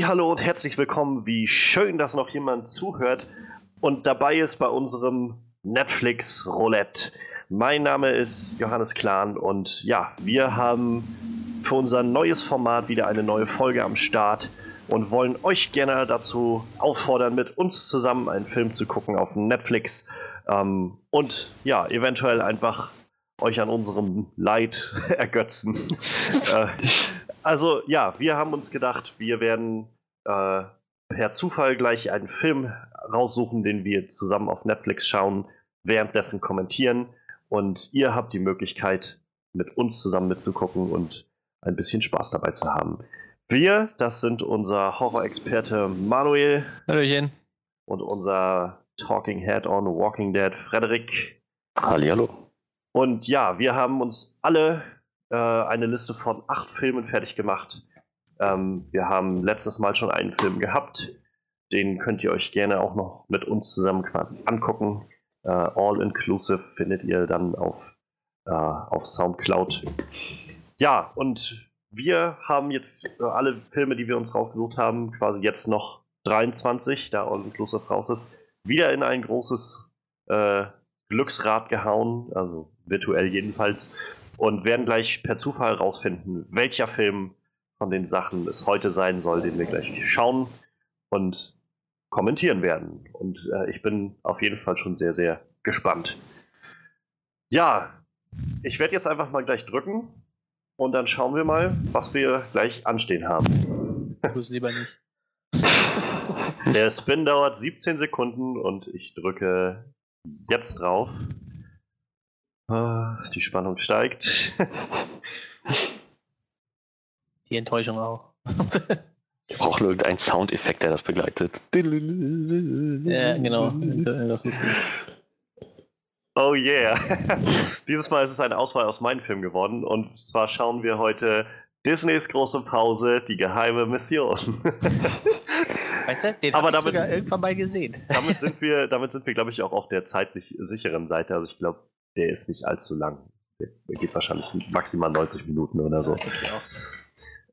Hallo und herzlich willkommen. Wie schön, dass noch jemand zuhört und dabei ist bei unserem Netflix Roulette. Mein Name ist Johannes Klahn und ja, wir haben für unser neues Format wieder eine neue Folge am Start und wollen euch gerne dazu auffordern, mit uns zusammen einen Film zu gucken auf Netflix ähm, und ja, eventuell einfach euch an unserem Leid ergötzen. äh, also ja, wir haben uns gedacht, wir werden äh, per Zufall gleich einen Film raussuchen, den wir zusammen auf Netflix schauen, währenddessen kommentieren und ihr habt die Möglichkeit, mit uns zusammen mitzugucken und ein bisschen Spaß dabei zu haben. Wir, das sind unser Horror-Experte Manuel. Hallöchen. Und unser Talking Head on Walking Dead Frederik. Hallihallo. Und ja, wir haben uns alle äh, eine Liste von acht Filmen fertig gemacht. Ähm, wir haben letztes Mal schon einen Film gehabt. Den könnt ihr euch gerne auch noch mit uns zusammen quasi angucken. Äh, All Inclusive findet ihr dann auf, äh, auf Soundcloud. Ja, und wir haben jetzt äh, alle Filme, die wir uns rausgesucht haben, quasi jetzt noch 23, da All Inclusive raus ist, wieder in ein großes äh, Glücksrad gehauen, also virtuell jedenfalls, und werden gleich per Zufall rausfinden, welcher Film von den Sachen es heute sein soll, den wir gleich schauen und kommentieren werden. Und äh, ich bin auf jeden Fall schon sehr, sehr gespannt. Ja, ich werde jetzt einfach mal gleich drücken und dann schauen wir mal, was wir gleich anstehen haben. Tu es lieber nicht. Der Spin dauert 17 Sekunden und ich drücke jetzt drauf. Ah, Die Spannung steigt. Die Enttäuschung auch. Ich brauche irgendeinen Soundeffekt, der das begleitet. ja, genau. Oh yeah. Dieses Mal ist es eine Auswahl aus meinen Filmen geworden und zwar schauen wir heute Disneys große Pause, die geheime Mission. Weißt du, den Aber hab ich damit- sogar irgendwann mal gesehen. damit sind wir, damit sind wir, glaube ich, auch auf der zeitlich sicheren Seite. Also ich glaube, der ist nicht allzu lang. Der geht wahrscheinlich maximal 90 Minuten oder so. Auch.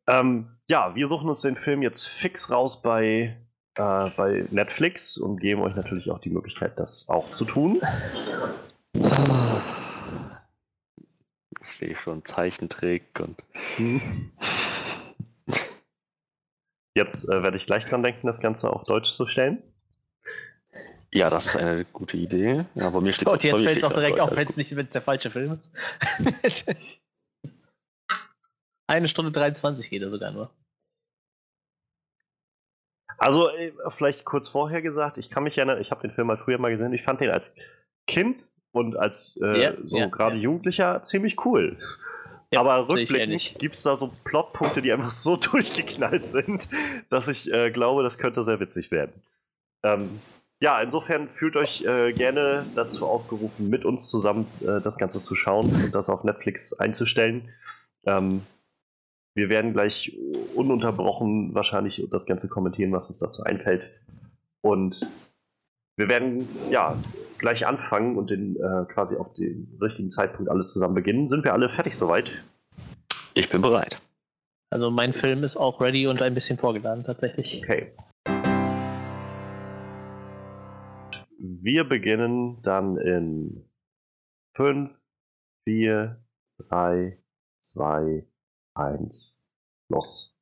Ähm, ja, wir suchen uns den Film jetzt fix raus bei, äh, bei Netflix und geben euch natürlich auch die Möglichkeit, das auch zu tun. Ich sehe schon Zeichentrick und Jetzt äh, werde ich gleich dran denken, das Ganze auf Deutsch zu stellen. Ja, das ist eine gute Idee. Ja, bei mir steht Und jetzt fällt es auch direkt auf, wenn es nicht, wenn es der falsche Film ist. Eine Stunde 23 geht er sogar nur. Also, äh, vielleicht kurz vorher gesagt, ich kann mich erinnern, ich habe den Film mal früher mal gesehen, ich fand den als Kind und als äh, Ja, so ja, gerade ja. Jugendlicher ziemlich cool. Ja, Aber rückblickend gibt es da so Plotpunkte, die einfach so durchgeknallt sind, dass ich äh, glaube, das könnte sehr witzig werden. Ähm, ja, insofern fühlt euch äh, gerne dazu aufgerufen, mit uns zusammen äh, das Ganze zu schauen und das auf Netflix einzustellen. Ähm, wir werden gleich ununterbrochen wahrscheinlich das Ganze kommentieren, was uns dazu einfällt. Und wir werden ja gleich anfangen und den äh, quasi auf den richtigen Zeitpunkt alle zusammen beginnen. Sind wir alle fertig soweit? Ich bin bereit. Also mein Film ist auch ready und ein bisschen vorgeladen tatsächlich. Okay. Wir beginnen dann in 5, 4, 3, 2, 1, los.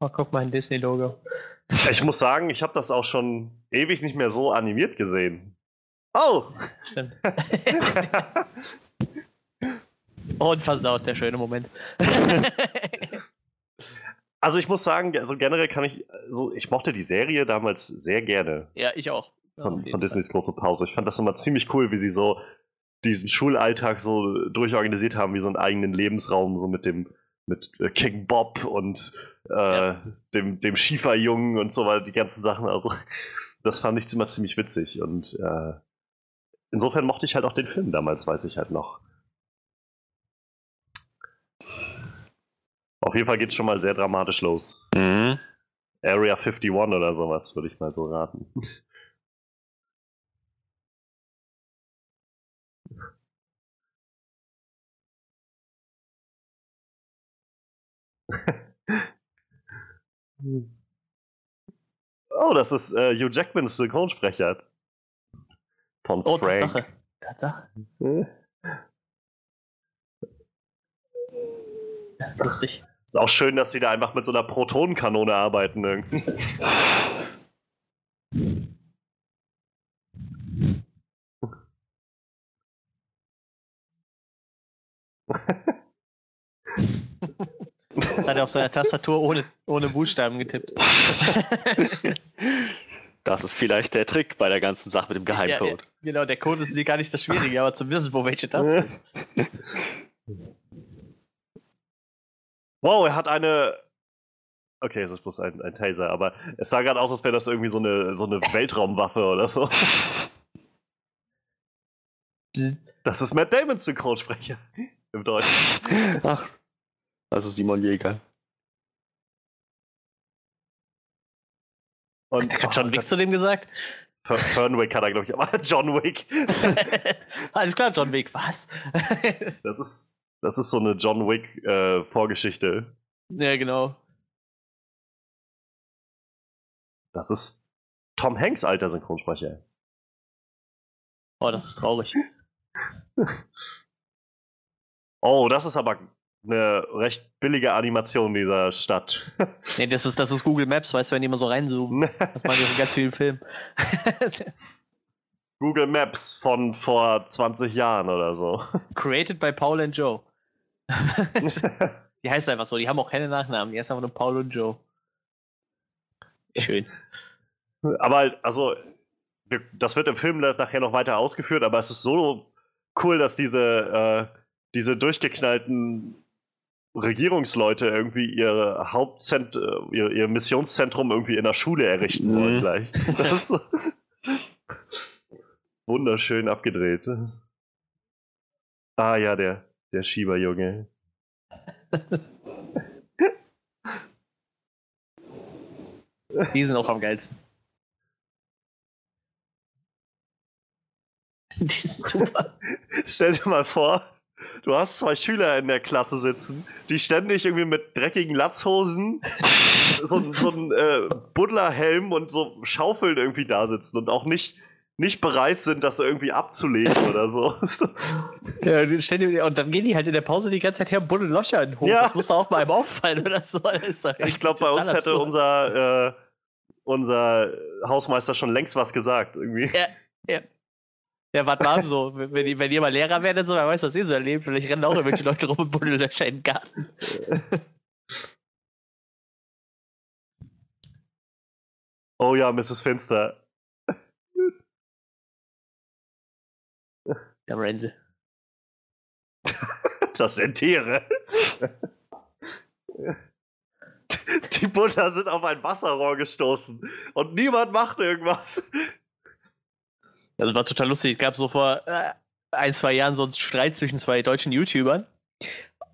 Oh, guck mal, ein Disney-Logo. Ich muss sagen, ich habe das auch schon ewig nicht mehr so animiert gesehen. Oh! Stimmt. Und versaut, der schöne Moment. also ich muss sagen, also generell kann ich, so ich mochte die Serie damals sehr gerne ja, ich auch. von, von Disneys große Pause. Ich fand das immer ziemlich cool, wie sie so diesen Schulalltag so durchorganisiert haben, wie so einen eigenen Lebensraum, so mit dem mit äh, King Bob und äh, Ja. dem, dem Schieferjungen und so weiter, die ganzen Sachen. Also, das fand ich immer ziemlich witzig. Und äh, insofern mochte ich halt auch den Film damals, weiß ich halt noch. Auf jeden Fall geht es schon mal sehr dramatisch los. Mhm. Area 51 oder sowas, würde ich mal so raten. Oh, das ist äh, Hugh Jackmans Synchronsprecher. Von Oh, Frank. Tatsache. Tatsache. Lustig. Ist auch schön, dass sie da einfach mit so einer Protonenkanone arbeiten irgendwie. Das hat er auf seiner Tastatur ohne, ohne Buchstaben getippt. Das ist vielleicht der Trick bei der ganzen Sache mit dem Ja, ja, Geheimcode. genau, der Code ist gar nicht das Schwierige, aber zu wissen, wo welche Taste ist. Wow, er hat eine. Okay, es ist bloß ein, ein Taser, aber es sah gerade aus, als wäre das irgendwie so eine, so eine Weltraumwaffe oder so. Das ist Matt Damons Synchronsprecher. Im Deutschen. Ach, also Simon Jäger. Und Hat John Wick zu dem gesagt? Fer- Fernwick hat er, glaube ich, aber John Wick. Alles klar, John Wick, was? Das ist, das ist so eine John Wick-Vorgeschichte. ja, genau. das ist Tom Hanks alter Synchronsprecher. Oh, das ist traurig. Oh, das ist aber eine recht billige Animation dieser Stadt. Nee, das ist, das ist Google Maps, weißt du, wenn die immer so reinzoomen. Das machen die in ganz vielen Filmen. Google Maps von vor 20 Jahren oder so. Created by Paul and Joe. Die heißt einfach so, die haben auch keine Nachnamen, die heißt einfach nur Paul und Joe. Schön. aber halt, also, das wird im Film nachher noch weiter ausgeführt, aber es ist so cool, dass diese, äh, diese durchgeknallten Regierungsleute irgendwie ihre Hauptzent äh, ihr, ihr Missionszentrum irgendwie in der Schule errichten Mhm. wollen gleich. Das ist wunderschön abgedreht. Ah ja, der, der Schieberjunge. Die sind auch am geilsten. Die sind super. Stell dir mal vor, du hast zwei Schüler in der Klasse sitzen, die ständig irgendwie mit dreckigen Latzhosen, so, ein- so ein äh, Buddlerhelm und so Schaufeln irgendwie da sitzen und auch nicht, nicht bereit sind, das irgendwie abzulegen oder so. Ja, stell dir- und dann gehen die halt in der Pause die ganze Zeit her und buddeln Löcher in den Hof. Ja. Das muss doch auch mal einem auffallen oder so. Ich glaube, bei uns hätte absurd. unser, äh, unser Hausmeister schon längst was gesagt. Irgendwie. Ja, warte mal, so, wenn, ihr- wenn ihr mal Lehrer werdet, so, wer weiß, was ihr so erlebt. Vielleicht rennen auch irgendwelche Leute rum und buddeln Löcher in den Garten. Oh ja, Mrs. Finster. Der Randall. Das sind Tiere. Die Buddler sind auf ein Wasserrohr gestoßen und niemand macht irgendwas. Das war total lustig. Es gab so vor äh, ein, zwei Jahren so einen Streit zwischen zwei deutschen YouTubern.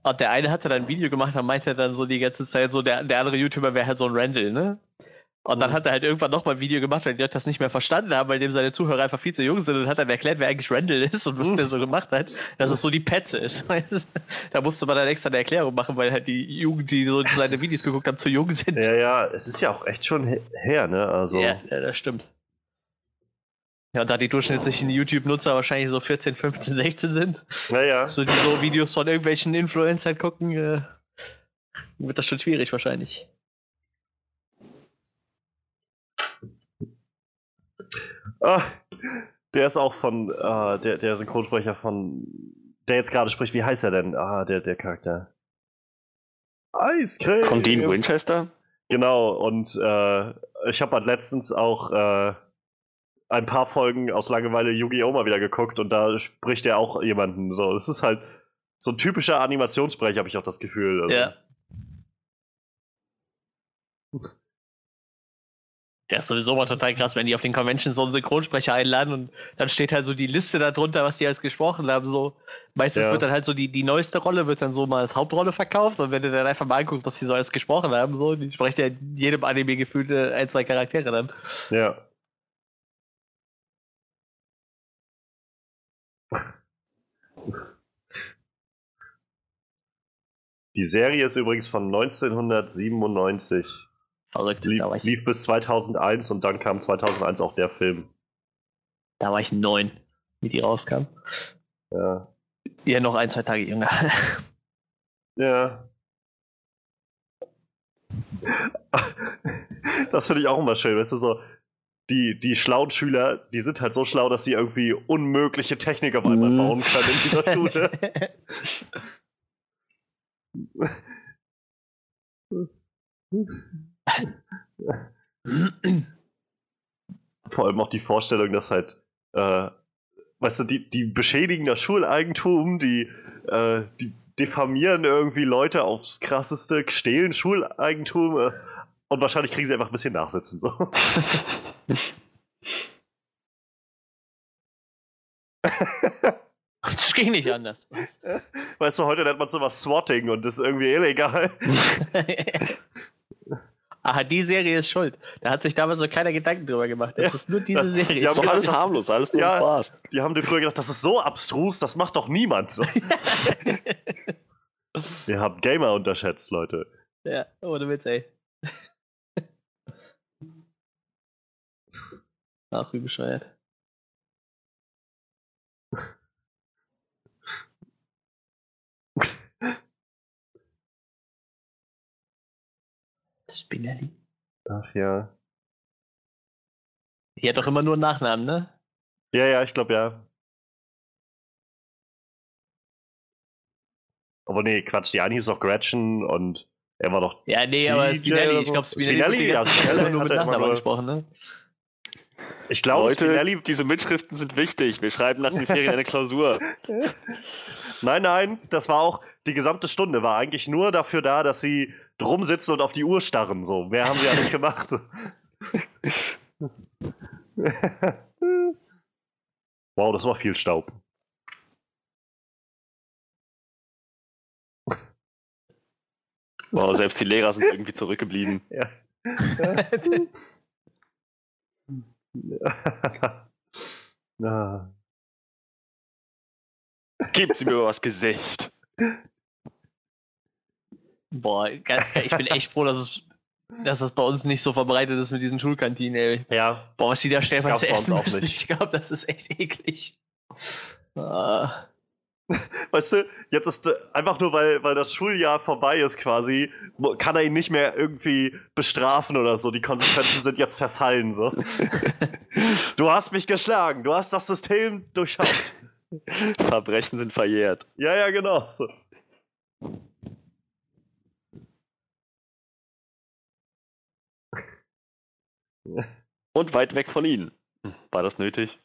Und der eine hatte dann ein Video gemacht und meinte dann so die ganze Zeit so, der, der andere YouTuber wäre halt so ein Randall, ne? Und dann hat er halt irgendwann nochmal ein Video gemacht, weil die Leute das nicht mehr verstanden haben, weil dem seine Zuhörer einfach viel zu jung sind und hat dann erklärt, wer eigentlich Randall ist und was der so gemacht hat, dass es so die Petze ist. da musste man dann extra eine Erklärung machen, weil halt die Jugend, die so seine ist- Videos geguckt haben, zu jung sind. Ja, ja, es ist ja auch echt schon he- her, ne? Also, Ja, ja, das stimmt. Ja, und da die durchschnittlichen YouTube-Nutzer wahrscheinlich so 14, 15, 16 sind, naja. so die so Videos von irgendwelchen Influencern gucken, äh, wird das schon schwierig wahrscheinlich. Ah, der ist auch von, äh, der, der Synchronsprecher von, der jetzt gerade spricht, wie heißt er denn? Ah, der, der Charakter. Eiscreme. Von Dean Winchester? Genau, und äh, ich habe halt letztens auch äh, ein paar Folgen aus Langeweile Yu-Gi-Oh! mal wieder geguckt und da spricht er auch jemanden. So, es ist halt so ein typischer Animationssprecher, habe ich auch das Gefühl. Also, Ja. Der ist sowieso mal total krass, wenn die auf den Conventions so einen Synchronsprecher einladen und dann steht halt so die Liste darunter, was die alles gesprochen haben. So meistens Ja. wird dann halt so die, die neueste Rolle wird dann so mal als Hauptrolle verkauft und wenn du dann einfach mal anguckst, was die so alles gesprochen haben, so, die sprechen ja in jedem Anime gefühlt äh, ein, zwei Charaktere dann. Ja. Die Serie ist übrigens von 1997. Verrückt. Lief, Da war, ich, lief bis 2001 und dann kam 2001 auch der Film. da war ich neun, wie die rauskam. Ja. Ja, noch ein, zwei Tage jünger. Ja. Das finde ich auch immer schön, weißt du, so, die, die schlauen Schüler, die sind halt so schlau, dass sie irgendwie unmögliche Technik auf einmal Mhm. bauen können in dieser Schule. Vor allem auch die Vorstellung, dass halt, äh, weißt du, die, die beschädigen das Schuleigentum, die, äh, die diffamieren irgendwie Leute aufs krasseste, stehlen Schuleigentum äh, und wahrscheinlich kriegen sie einfach ein bisschen Nachsitzen. So. Das ging nicht anders. Weißt du, heute nennt man sowas Swatting und das ist irgendwie illegal. Aha, die Serie ist schuld. Da hat sich damals noch keiner Gedanken drüber gemacht. Das Ja, ist nur diese das- Serie. die haben doch alles harmlos, alles nur Ja. Spaß. Die haben dir früher gedacht, das ist so abstrus, das macht doch niemand so. Wir haben Gamer unterschätzt, Leute. ja, ohne Witz, ey. Ach, wie bescheuert. Spinelli. Ach ja. Die hat doch immer nur einen Nachnamen, ne? Ja, ja, ich glaube ja. Aber nee, Quatsch, die eine hieß doch Gretchen und er war doch. Ja, nee, aber Spinelli, ich glaube, Spinelli, Spinelli, ja, Spinelli immer nur mit hat Nachnamen gesprochen, ne? Ich glaube, Leute, Spinelli. diese Mitschriften sind wichtig. Wir schreiben nach den Ferien eine Klausur. Nein, nein, das war auch. Die gesamte Stunde war eigentlich nur dafür da, dass sie drum sitzen und auf die Uhr starren. So, mehr haben sie ja nicht gemacht. wow, das war viel Staub. Wow, selbst die Lehrer sind irgendwie zurückgeblieben. Ja. Ah. Geben Sie mir mal was Gesicht. Boah, ganz, ich bin echt froh, dass es dass das bei uns nicht so verbreitet ist mit diesen Schulkantinen, ey. ja, Boah, was die da stellenweise essen auch nicht. ich glaube, das ist echt eklig. Ah. weißt du, jetzt ist äh, einfach nur, weil, weil das Schuljahr vorbei ist quasi, kann er ihn nicht mehr irgendwie bestrafen oder so. Die Konsequenzen sind jetzt verfallen. So. Du hast mich geschlagen, du hast das System durchschaut. Verbrechen sind verjährt. Ja, ja, genau. So. Und weit weg von Ihnen. War das nötig?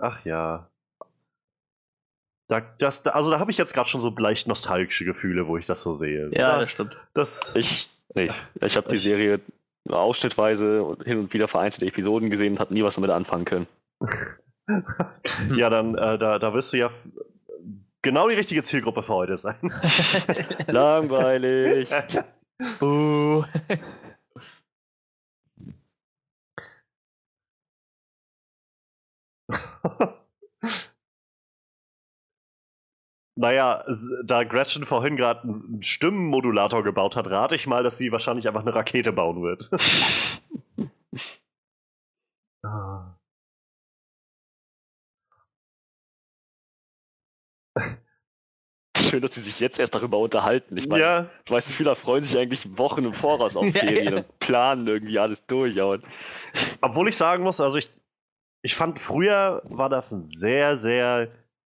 Ach ja. Da, das, da, also da habe ich jetzt gerade schon so leicht nostalgische Gefühle, wo ich das so sehe. Ja, Da- das stimmt. das, Ich nicht. Ich habe die Serie ausschnittweise und hin und wieder vereinzelte Episoden gesehen und habe nie was damit anfangen können. ja, dann äh, da, da wirst du ja genau die richtige Zielgruppe für heute sein. Langweilig. Buh. naja, da Gretchen vorhin gerade einen Stimmenmodulator gebaut hat, rate ich mal, dass sie wahrscheinlich einfach eine Rakete bauen wird. Ah. Schön, dass sie sich jetzt erst darüber unterhalten. Ich meine, ja, ich weiß, viele freuen sich eigentlich Wochen im Voraus auf Ja, Ferien ja. und planen irgendwie alles durch. Ja, obwohl ich sagen muss, also ich, ich fand früher war das ein sehr, sehr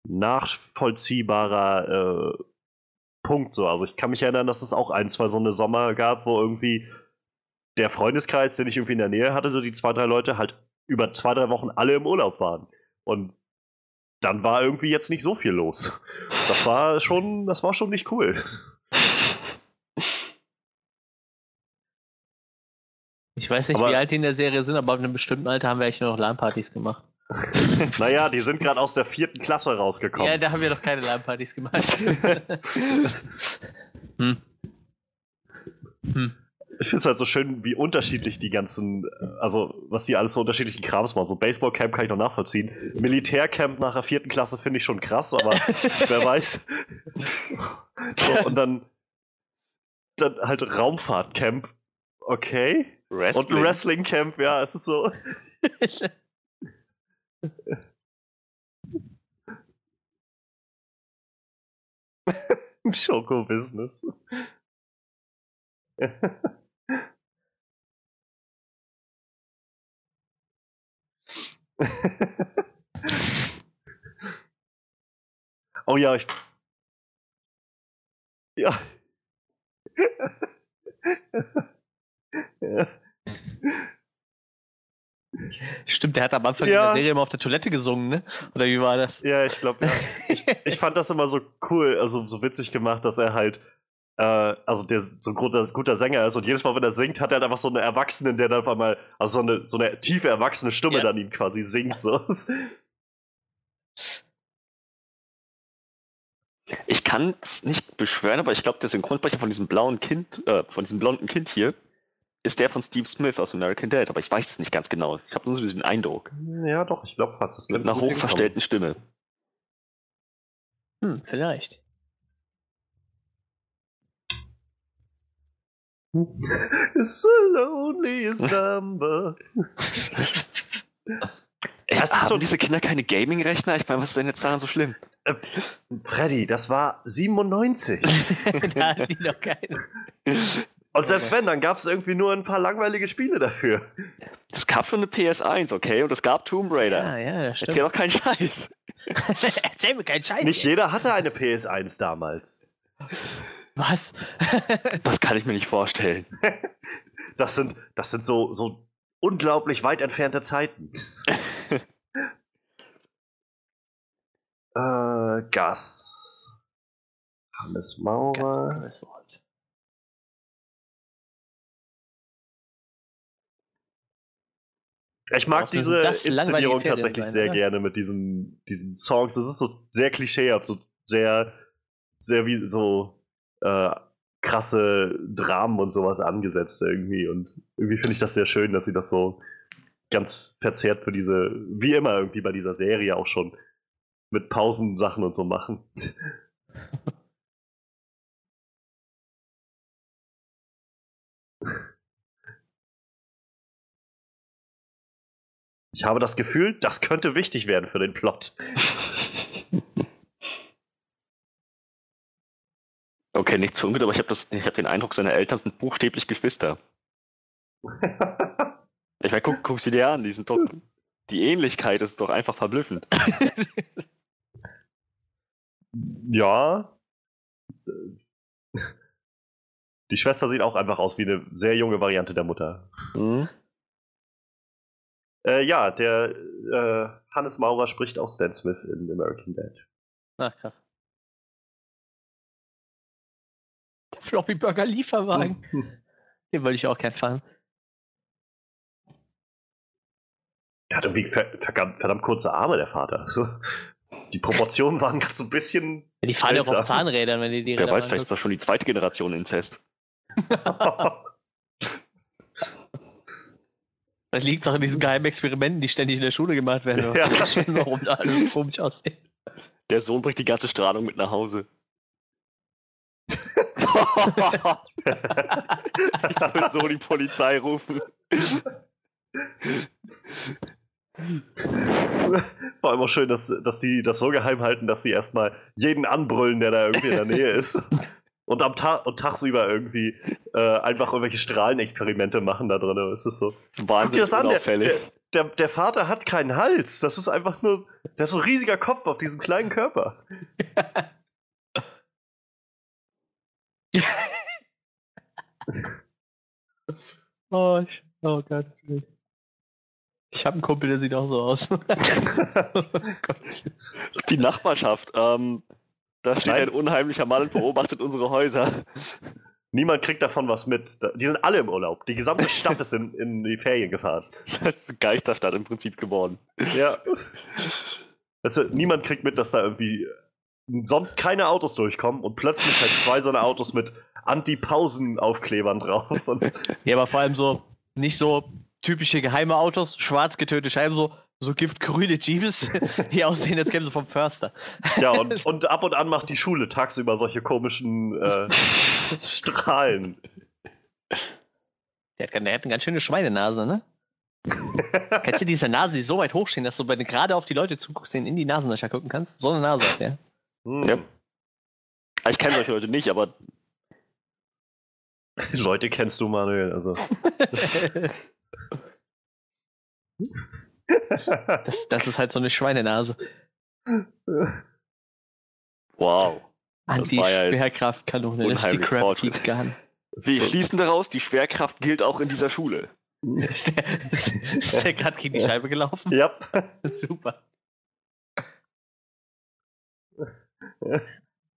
nachvollziehbarer äh, Punkt so. Also ich kann mich erinnern, dass es auch ein, zwei so eine Sommer gab, wo irgendwie der Freundeskreis, den ich irgendwie in der Nähe hatte, so die zwei, drei Leute halt über zwei, drei Wochen alle im Urlaub waren. Und dann war irgendwie jetzt nicht so viel los. Das war schon, das war schon nicht cool. Ich weiß nicht, Aber- wie alt die in der Serie sind, aber ab einem bestimmten Alter haben wir eigentlich nur noch LAN-Partys gemacht. Naja, die sind gerade aus der vierten Klasse rausgekommen. Ja, da haben wir doch keine LAN-Partys gemacht. hm. Hm. Ich finde es halt so schön, wie unterschiedlich die ganzen, äh, also was die alles so unterschiedlichen Krams machen. So Baseballcamp kann ich noch nachvollziehen. Militärcamp nach der vierten Klasse finde ich schon krass, aber wer weiß. So, und dann, dann halt Raumfahrtcamp. Okay. Wrestling. Und Wrestling-Camp, ja, es ist so. Schoko-Business. oh ja, ich. Ja. Ja. Stimmt, der hat am Anfang Ja. der Serie immer auf der Toilette gesungen, ne? Oder wie war das? Ja, ich glaube, ja. ich, ich fand das immer so cool, also so witzig gemacht, dass er halt, äh, also der so ein guter, guter Sänger ist und jedes Mal, wenn er singt, hat er halt einfach so einen Erwachsenen, der dann auf einmal, also so eine, so eine tiefe erwachsene Stimme Ja. dann ihm quasi singt. So. Ich kann es nicht beschwören, aber ich glaube, der Synchronsprecher von diesem blauen Kind, äh, von diesem blonden Kind hier, ist der von Steve Smith aus American Dad, aber ich weiß es nicht ganz genau. Ich habe nur so diesen Eindruck. Ja, doch, ich glaube fast. Das Mit einer hochverstellten Stimme. Hm, vielleicht. It's the loneliest number. Ey, Das ist haben so- diese Kinder keine Gaming-Rechner? Ich meine, was ist denn jetzt daran so schlimm? Freddy, das war 97. da hatten die noch keine. Und selbst wenn, dann gab es irgendwie nur ein paar langweilige Spiele dafür. Es gab schon eine PS1, okay? Und es gab Tomb Raider. Ja, ja, das Erzähl stimmt. doch keinen Scheiß. Erzähl mir keinen Scheiß. Nicht jeder hatte eine PS1 damals. Was? Das kann ich mir nicht vorstellen. Das sind, das sind so, so unglaublich weit entfernte Zeiten. äh, Gas. Hannes Ganz Maurer. tolles Ich mag diese Inszenierung tatsächlich sein, sehr oder? gerne mit diesem, diesen Songs. Das ist so sehr klischeehaft, so sehr, sehr wie so äh, krasse Dramen und sowas angesetzt irgendwie. Und irgendwie finde ich das sehr schön, dass sie das so ganz verzerrt für diese, wie immer irgendwie bei dieser Serie auch schon mit Pausensachen und so machen. Ich habe das Gefühl, das könnte wichtig werden für den Plot. Okay, nichts für ungut, aber ich habe hab den Eindruck, seine Eltern sind buchstäblich Geschwister. Ich meine, guck, guck sie dir an, die sind doch. Die Ähnlichkeit ist doch einfach verblüffend. ja. Die Schwester sieht auch einfach aus wie eine sehr junge Variante der Mutter. Hm? Äh, ja, der äh, Hannes Maurer spricht auch Stan Smith in American Dad. Ach, krass. Der Floppy Burger Lieferwagen. Den wollte ich auch gern fahren. Der hat irgendwie ver verdammt, verdammt kurze Arme, der Vater. So, die Proportionen waren gerade so ein bisschen. Ja, die fahren ja auch auf. Zahnrädern, wenn die die Wer Räder weiß, vielleicht ist das schon die zweite Generation Inzest. Das liegt doch in diesen geheimen Experimenten, die ständig in der Schule gemacht werden. Ja. Schön, warum da alles komisch aussieht. Der Sohn bringt die ganze Strahlung mit nach Hause. ich will so die Polizei rufen. Vor allem auch schön, dass, dass die das so geheim halten, dass sie erstmal jeden anbrüllen, der da irgendwie in der Nähe ist. Und am Tag und tagsüber irgendwie äh, einfach irgendwelche Strahlenexperimente machen da drin. Es ist so. Guck dir Wahnsinnig das an, der, der, der, der Vater hat keinen Hals. Das ist einfach nur. Der ist so ein riesiger Kopf auf diesem kleinen Körper. Oh, ich, oh Gott. Ich habe einen Kumpel, der sieht auch so aus. Oh. Die Nachbarschaft. Ähm, da steht Nein. ein unheimlicher Mann und beobachtet unsere Häuser. Niemand kriegt davon was mit. Die sind alle im Urlaub. Die gesamte Stadt ist in, in die Ferien gefahren. Das ist eine Geisterstadt im Prinzip geworden. Ja. Weißt du, niemand kriegt mit, dass da irgendwie sonst keine Autos durchkommen und plötzlich halt zwei so eine Autos mit Anti-Pausen-Aufklebern drauf. Und Ja, aber vor allem so, nicht so typische geheime Autos, schwarz getönte Scheiben, so, so giftgrüne Jeeps, die aussehen, als kämen sie vom Förster. ja, und, und ab und an macht die Schule tagsüber solche komischen äh, Strahlen. Der hat, der hat eine ganz schöne Schweinenase, ne? Kennst du diese Nase, die so weit hochstehen, dass du, wenn du gerade auf die Leute zuguckst, denen in die Nasenlöcher gucken kannst? So eine Nase hat der. Hm. Ja. Ich kenne solche Leute nicht, aber Leute kennst du, Manuel. Also. Das, das ist halt so eine Schweinenase. wow. War ja Anti-Schwerkraftkanone, das ist die fortschritt- Teeth Gun. So. schließen daraus, die Schwerkraft gilt auch in dieser Schule. Ist der, ist, der gerade gegen die Scheibe gelaufen? ja. Super.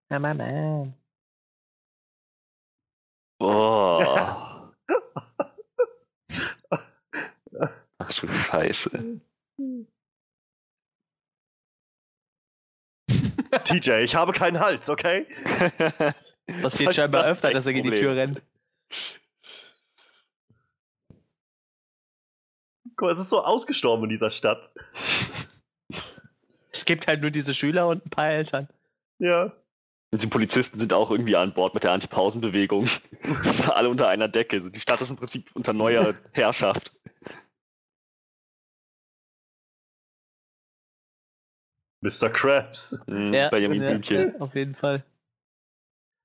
Ja, Mama. Boah. Ach du Scheiße. TJ, ich habe keinen Hals, okay? Passiert Was scheinbar das öfter, dass er gegen die? Tür rennt. Guck mal, es ist so ausgestorben in dieser Stadt. Es gibt halt nur diese Schüler und ein paar Eltern. Ja. Und die Polizisten sind auch irgendwie an Bord mit der Anti-Pausen-Bewegung. Alle unter einer Decke. Also die Stadt ist im Prinzip unter neuer Herrschaft. Mr. Krabs. Mhm, Ja, Benjamin ja, Blümchen. ja, auf jeden Fall.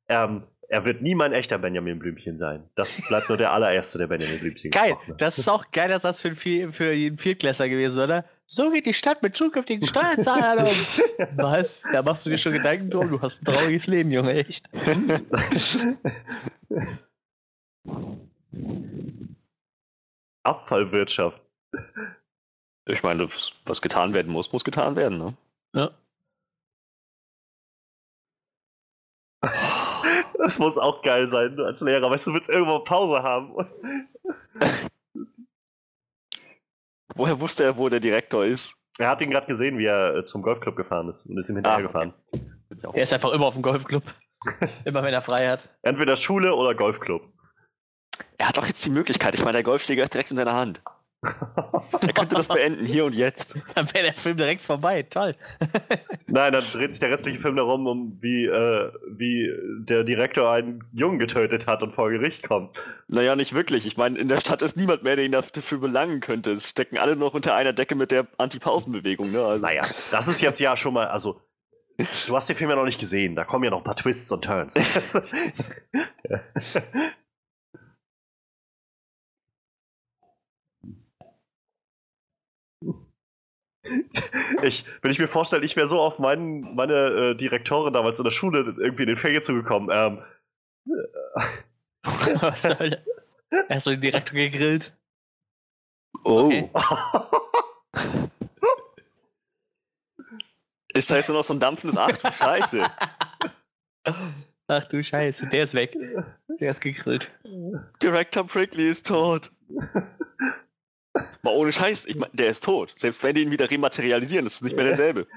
Ähm, er wird nie mein echter Benjamin Blümchen sein. Das bleibt nur der allererste, der Benjamin Blümchen Geil, gesprochen hat. das ist auch ein geiler Satz für, einen für jeden Viertklässler gewesen, oder? So geht die Stadt mit zukünftigen Steuerzahlern um. Was? Da machst du dir schon Gedanken drum? Du hast ein trauriges Leben, Junge, echt. Abfallwirtschaft. Ich meine, was- was getan werden muss, muss getan werden. Ne? Ja. Das muss auch geil sein, du als Lehrer. Weißt du, du willst irgendwo Pause haben. Woher wusste er, wo der Direktor ist? Er hat ihn gerade gesehen, wie er äh, zum Golfclub gefahren ist und ist ihm Ah, hinterhergefahren. Ich auch- Er ist einfach immer auf dem Golfclub. immer wenn er frei hat. Entweder Schule oder Golfclub. Er hat doch jetzt die Möglichkeit. Ich meine, der Golfschläger ist direkt in seiner Hand. Er könnte das beenden, hier und jetzt. Dann wäre der Film direkt vorbei. Toll. Nein, dann dreht sich der restliche Film darum, um wie, äh, wie der Direktor einen Jungen getötet hat und vor Gericht kommt. Naja, nicht wirklich. Ich meine, in der Stadt ist niemand mehr, der ihn dafür belangen könnte. Es stecken alle noch unter einer Decke mit der Anti-Pausen-Bewegung. Ne? Also, Naja, das ist jetzt ja schon mal, also, du hast den Film ja noch nicht gesehen, da kommen ja noch ein paar Twists und Turns. Ich, wenn ich mir vorstelle, ich wäre so auf meinen, meine äh, Direktorin damals in der Schule irgendwie in den Ferien zugekommen. Ähm, Was soll Erst mal den Direktor gegrillt. oh. Okay. Ist da jetzt nur noch so ein dampfendes Ach du Scheiße. Ach du Scheiße, der ist weg. Der ist gegrillt. Director Prickly ist tot. Mal ohne Scheiß, ich mein, der ist tot. Selbst wenn die ihn wieder rematerialisieren, ist es nicht mehr derselbe.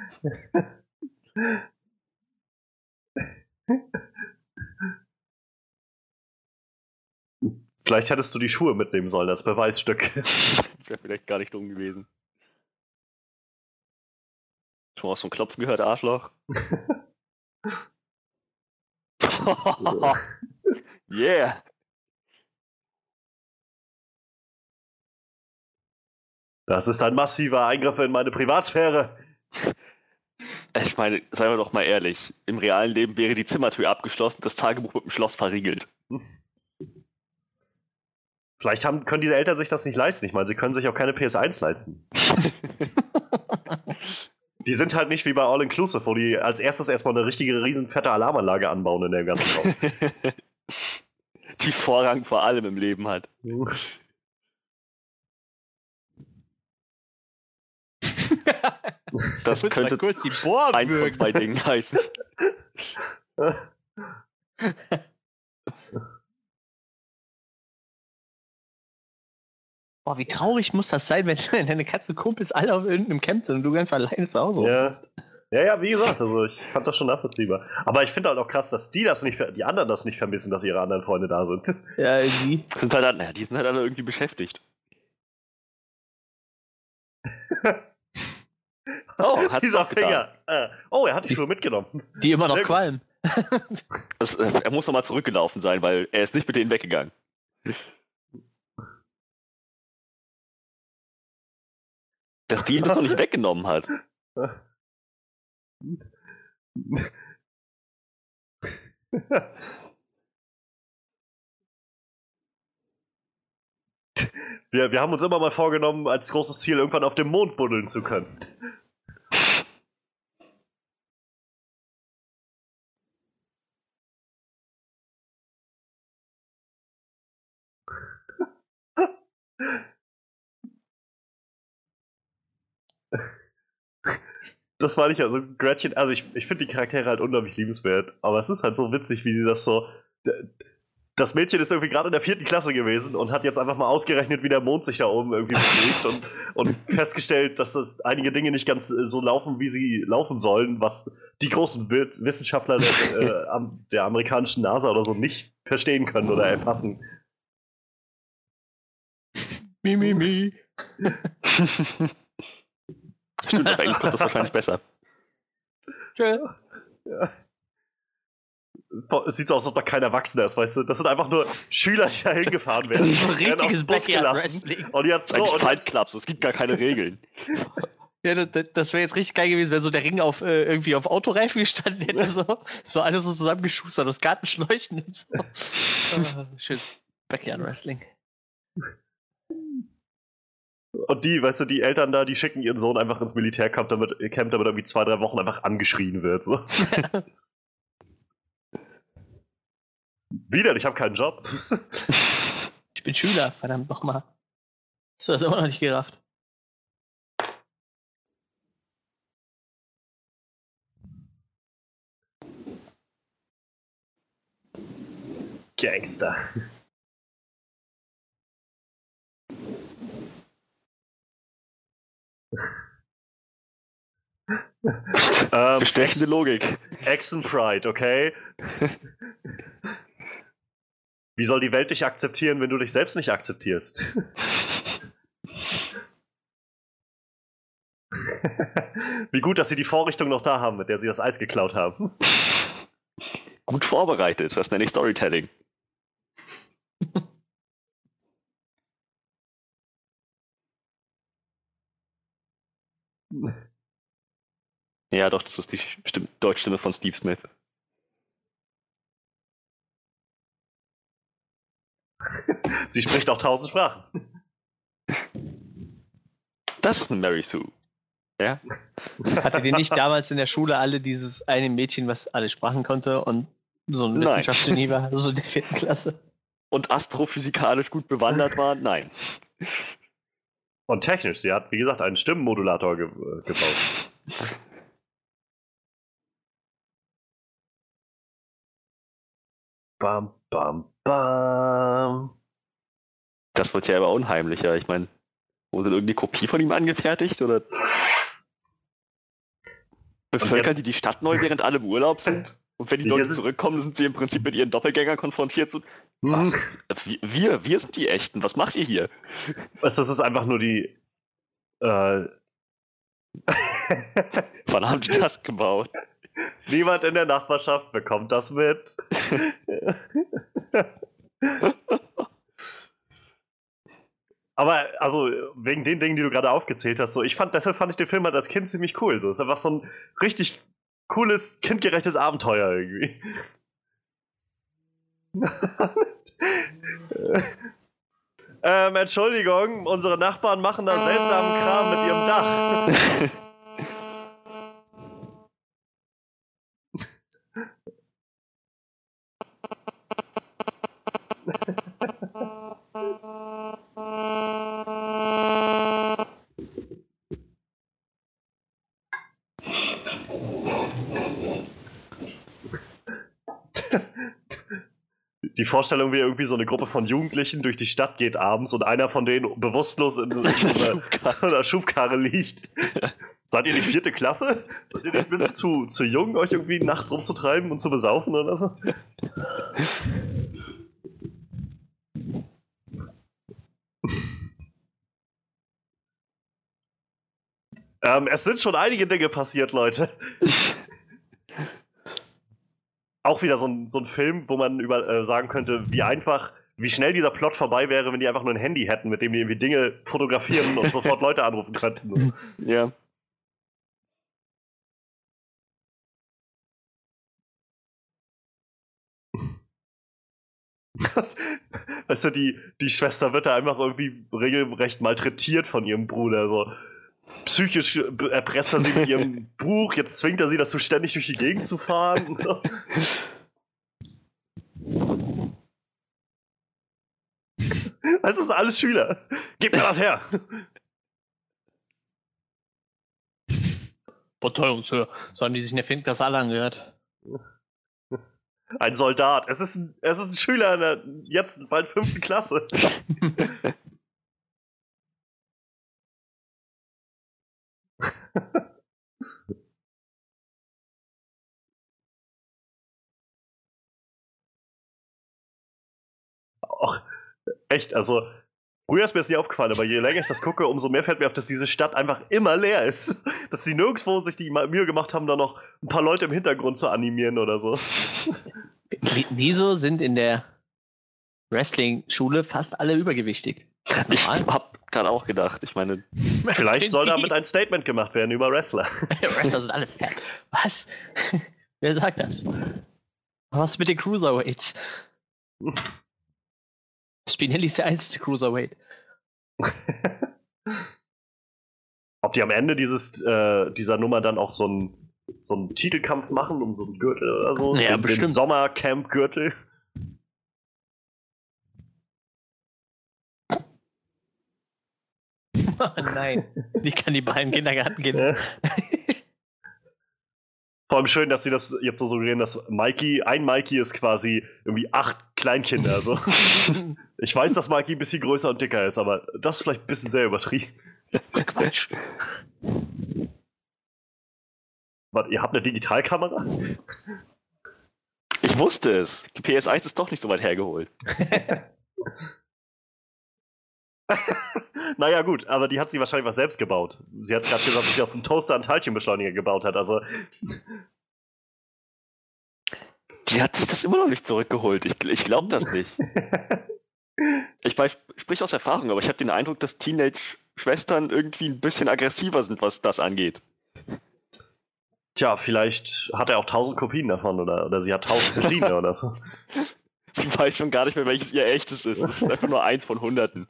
Vielleicht hättest du die Schuhe mitnehmen sollen als Beweisstück. Das wäre vielleicht gar nicht dumm gewesen. Schon mal so ein Klopfen gehört, Arschloch? yeah! Das ist ein massiver Eingriff in meine Privatsphäre. Ich meine, seien wir doch mal ehrlich, im realen Leben wäre die Zimmertür abgeschlossen, das Tagebuch mit dem Schloss verriegelt. Vielleicht haben, können diese Eltern sich das nicht leisten. Ich meine, sie können sich auch keine PS1 leisten. Die sind halt nicht wie bei All Inclusive, wo die als erstes erstmal eine richtige, riesen fette Alarmanlage anbauen in dem ganzen Haus. die Vorrang vor allem im Leben hat. Das könnte kurz die Bohr eins von zwei Dingen heißen. Boah, wie traurig muss das sein, wenn deine Katzenkumpels alle auf irgendeinem Camp sind und du ganz alleine zu Hause Ja. bist. Ja, ja, wie gesagt, also ich fand das schon nachvollziehbar. Aber ich finde halt auch krass, dass die das nicht, die anderen das nicht vermissen, dass ihre anderen Freunde da sind. Ja, irgendwie. Sind halt, naja, die sind halt alle irgendwie beschäftigt. Oh, Dieser. Finger. Äh, oh, er hat die Schuhe mitgenommen. Die immer noch Sehr qualmen. Das, äh, er muss nochmal zurückgelaufen sein, weil er ist nicht mit denen weggegangen. Dass die ihn das noch nicht weggenommen hat. Wir, wir haben uns immer mal vorgenommen, als großes Ziel irgendwann auf dem Mond buddeln zu können. Das war nicht, also Gretchen, also ich, ich finde die Charaktere halt unglaublich liebenswert, aber es ist halt so witzig, wie sie das so. Das Mädchen ist irgendwie gerade in der vierten Klasse gewesen und hat jetzt einfach mal ausgerechnet, wie der Mond sich da oben irgendwie bewegt und, und festgestellt, dass das einige Dinge nicht ganz äh, so laufen, wie sie laufen sollen, was die großen Wi- Wissenschaftler der, äh, am- der amerikanischen NASA oder so nicht verstehen können oder erfassen. Mi, mi, mi. Stimmt, auf Englisch kommt das wahrscheinlich besser. Tschö. Es sieht so aus, als ob da kein Erwachsener ist, weißt du? Das sind einfach nur Schüler, die da hingefahren werden. So werden richtiges Bus gelassen. Backyard-Wrestling. Und jetzt Das ist so, und Fight Club, so, es gibt gar keine Regeln. Ja, das, wäre jetzt richtig geil gewesen, wenn so der Ring auf äh, irgendwie auf Autoreifen gestanden hätte. So, so alles so zusammengeschustert aus Gartenschläuchen und so. Ah, schönes Backyard Wrestling. und die, weißt du, die Eltern da, die schicken ihren Sohn einfach ins Militärcamp, damit, Camp, damit er irgendwie zwei, drei Wochen einfach angeschrien wird. So. Wieder, ich habe keinen Job. Ich bin Schüler, verdammt nochmal. Hast du das immer noch nicht gerafft? Gangster. ähm, Bestechende Logik. Exen Pride, okay? Wie soll die Welt dich akzeptieren, wenn du dich selbst nicht akzeptierst? Wie gut, dass sie die Vorrichtung noch da haben, mit der sie das Eis geklaut haben. Gut vorbereitet, das nenne ich Storytelling. Ja, doch, das ist die Stimm Deutschstimme von Steve Smith. Sie spricht auch tausend Sprachen. Das ist eine Mary Sue. Ja? Hattet ihr nicht damals in der Schule alle dieses eine Mädchen, was alle Sprachen konnte und so ein. Wissenschaftsgenie war, so in der vierten Klasse? Und astrophysikalisch gut bewandert war? Nein. Und technisch, sie hat, wie gesagt, einen Stimmenmodulator ge äh, gebaut. Bam, bam, bam. Das wird ja aber unheimlicher. Ich meine, wurde irgendeine Kopie von ihm angefertigt? Oder bevölkern die die Stadt neu, während alle im Urlaub sind? Und wenn die Leute zurückkommen, sind sie im Prinzip mit ihren Doppelgängern konfrontiert. So, Hm. wir, wir, wir sind die Echten. Was macht ihr hier? Das ist einfach nur die. Äh, Wann haben die das gebaut? Niemand in der Nachbarschaft bekommt das mit. Aber also wegen den Dingen, die du gerade aufgezählt hast, so ich fand, deshalb fand ich den Film halt als Kind ziemlich cool. So, es ist einfach so ein richtig cooles, kindgerechtes Abenteuer irgendwie. ähm, Entschuldigung, unsere Nachbarn machen da seltsamen Kram mit ihrem Dach. Vorstellung, wie irgendwie so eine Gruppe von Jugendlichen durch die Stadt geht abends und einer von denen bewusstlos in, in so einer, Schubkarre liegt. Seid ihr die vierte Klasse? Seid ihr nicht ein bisschen zu, zu jung, euch irgendwie nachts rumzutreiben und zu besaufen oder so? ähm, es sind schon einige Dinge passiert, Leute. Auch wieder so ein, so ein Film, wo man über, äh, sagen könnte, wie einfach, wie schnell dieser Plot vorbei wäre, wenn die einfach nur ein Handy hätten, mit dem die irgendwie Dinge fotografieren und sofort Leute anrufen könnten. Ja. Weißt du, die, die Schwester wird da einfach irgendwie regelrecht malträtiert von ihrem Bruder. So. Psychisch erpresst er sie mit ihrem Buch, jetzt zwingt er sie dazu, ständig durch die Gegend zu fahren. Und so. Das ist alles Schüler. Gib mir das her. Bataillonshöher. So haben die sich in der vierten Klasse alle angehört. Ein Soldat. Es ist ein, es ist ein Schüler in der jetzt bald fünften Klasse. Och, echt, also früher ist mir das nie aufgefallen, aber je länger ich das gucke, umso mehr fällt mir auf, dass diese Stadt einfach immer leer ist. Dass sie nirgendwo sich die Mühe gemacht haben, da noch ein paar Leute im Hintergrund zu animieren oder so. Wie- Wieso sind in der Wrestling-Schule fast alle übergewichtig? Ich Normal. Gerade auch gedacht, ich meine, Vielleicht soll damit ein Statement gemacht werden über Wrestler. Wrestler sind alle fett. Was? Wer sagt das? Was mit den Cruiserweights? Spinelli ist der einzige Cruiserweight. Ob die am Ende dieses, äh, dieser Nummer dann auch so einen so einen Titelkampf machen um so einen Gürtel oder so? Ja, den, den bestimmt. Sommercamp-Gürtel. Oh nein. Wie kann die beiden Kindergarten gehen? Ja. Vor allem schön, dass sie das jetzt so suggerieren, dass Mikey, ein Mikey ist quasi irgendwie acht Kleinkinder. Also. Ich weiß, dass Mikey ein bisschen größer und dicker ist, aber das ist vielleicht ein bisschen sehr übertrieben. Quatsch. Warte, ihr habt eine Digitalkamera? ich wusste es. Die PS1 ist doch nicht so weit hergeholt. naja, gut, aber die hat sie wahrscheinlich was selbst gebaut. Sie hat gerade gesagt, dass sie aus dem Toaster einen Teilchenbeschleuniger gebaut hat. Also, Die hat sich das immer noch nicht zurückgeholt. Ich, ich glaube das nicht. Ich weiß, sprich aus Erfahrung, aber ich habe den Eindruck, dass Teenage-Schwestern irgendwie ein bisschen aggressiver sind, was das angeht. tja, vielleicht hat er auch tausend Kopien davon oder, oder sie hat tausend verschiedene oder so. Sie weiß schon gar nicht mehr, welches ihr echtes ist. Es ist einfach nur eins von Hunderten.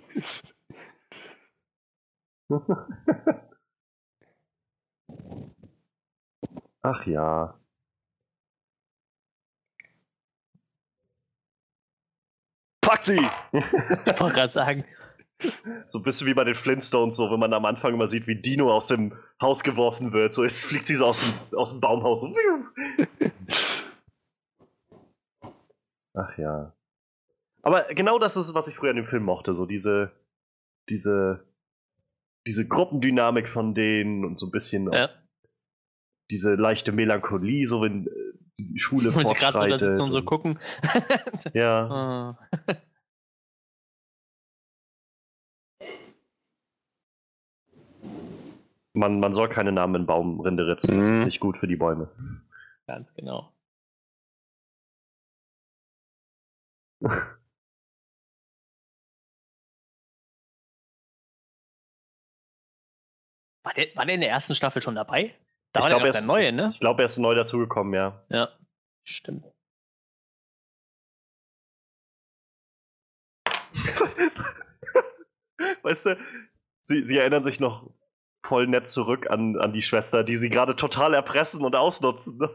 Ach ja. Pack sie! Ich wollte gerade sagen, So ein bisschen wie bei den Flintstones, so wenn man am Anfang immer sieht, wie Dino aus dem Haus geworfen wird. So jetzt fliegt sie so aus dem, aus dem Baumhaus. So. Ach ja. Aber genau das ist, was ich früher an dem Film mochte. So diese, diese, diese Gruppendynamik von denen und so ein bisschen ja, diese leichte Melancholie, so wenn äh, die Schule wenn sie gerade so da sitzen und so gucken. Ja. Man, man soll keine Namen in Baumrinde ritzen. Das ist Mhm. nicht gut für die Bäume. Ganz genau. War der, war der in der ersten Staffel schon dabei? Da glaub, der er ist- Neue, ne? Ich glaube, er ist neu dazugekommen, ja. Ja, stimmt. Weißt du, sie, sie erinnern sich noch voll nett zurück an, an die Schwester, die sie gerade total erpressen und ausnutzen. ne?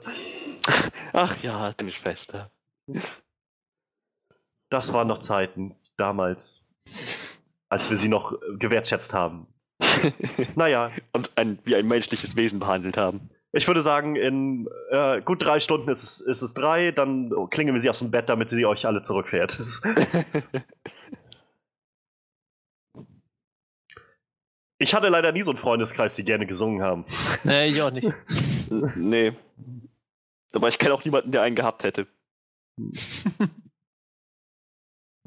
Ach ja, deine Schwester. Das waren noch Zeiten, damals, als wir sie noch äh, gewertschätzt haben. Naja, Und ein, wie ein menschliches Wesen behandelt haben. ich würde sagen, in äh, gut drei Stunden ist es, ist es drei, dann klingeln wir sie aus dem Bett, damit sie euch alle zurückfährt. Ich hatte leider nie so einen Freundeskreis, die gerne gesungen haben. Nee, ich auch nicht. nee. Aber ich kenne auch niemanden, der einen gehabt hätte.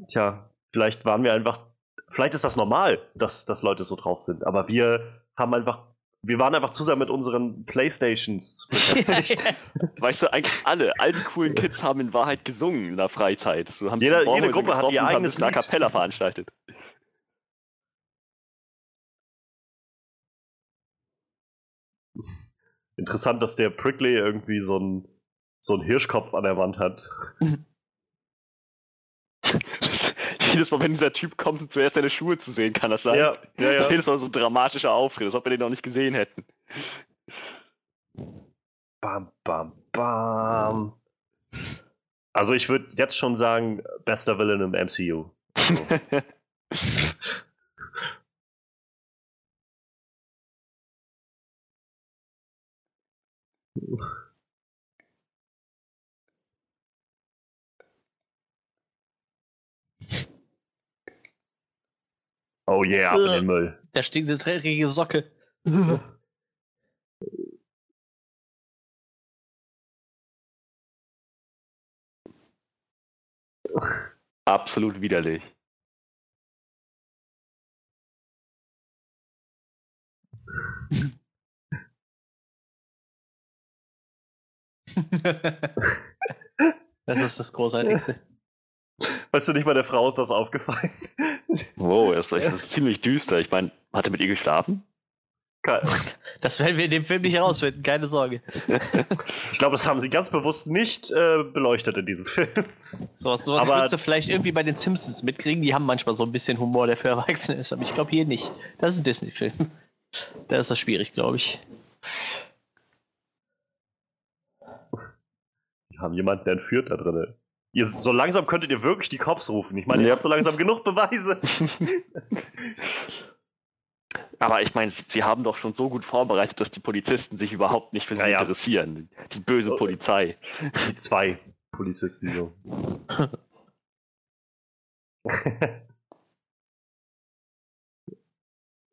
Tja, vielleicht waren wir einfach. Vielleicht ist das normal, dass, dass Leute so drauf sind, aber wir haben einfach. Wir waren einfach zusammen mit unseren Playstations beschäftigt. Weißt du, eigentlich alle, all die coolen Kids haben in Wahrheit gesungen in der Freizeit. So haben jede Baumhäusern Gruppe hat ihr eigenes Lied. Kapella veranstaltet. Interessant, dass der Prickly irgendwie so einen so einen Hirschkopf an der Wand hat. Das, jedes Mal, wenn dieser Typ kommt, sind zuerst seine Schuhe zu sehen, kann das sein? Ja, ja, ja. Jedes Mal so ein dramatischer Auftritt, als ob wir den noch nicht gesehen hätten. Bam, bam, bam. Also ich würde jetzt schon sagen, bester Villain im MCU. So. Oh yeah, ab in den Müll. Da steht eine dreckige Socke. Absolut widerlich. Das ist das Großartigste. Weißt du, nicht mal der Frau ist das aufgefallen. Wow, das ist, das ist ziemlich düster. Ich meine, hat er mit ihr geschlafen? Das werden wir in dem Film nicht herausfinden, keine Sorge. Ich glaube, das haben sie ganz bewusst nicht äh, beleuchtet in diesem Film. Sowas, sowas würdest du vielleicht irgendwie bei den Simpsons mitkriegen. Die haben manchmal so ein bisschen Humor, der für Erwachsene ist. Aber ich glaube hier nicht. Das ist ein Disney-Film. Da ist das schwierig, glaube ich. Wir haben jemanden der entführt da drin. Ihr, so langsam könntet ihr wirklich die Cops rufen. Ich meine, ihr Ja. habt so langsam genug Beweise. Aber ich meine, sie haben doch schon so gut vorbereitet, dass die Polizisten sich überhaupt nicht für sie Ja, ja. interessieren. Die böse Oh. Polizei. Die zwei Polizisten so.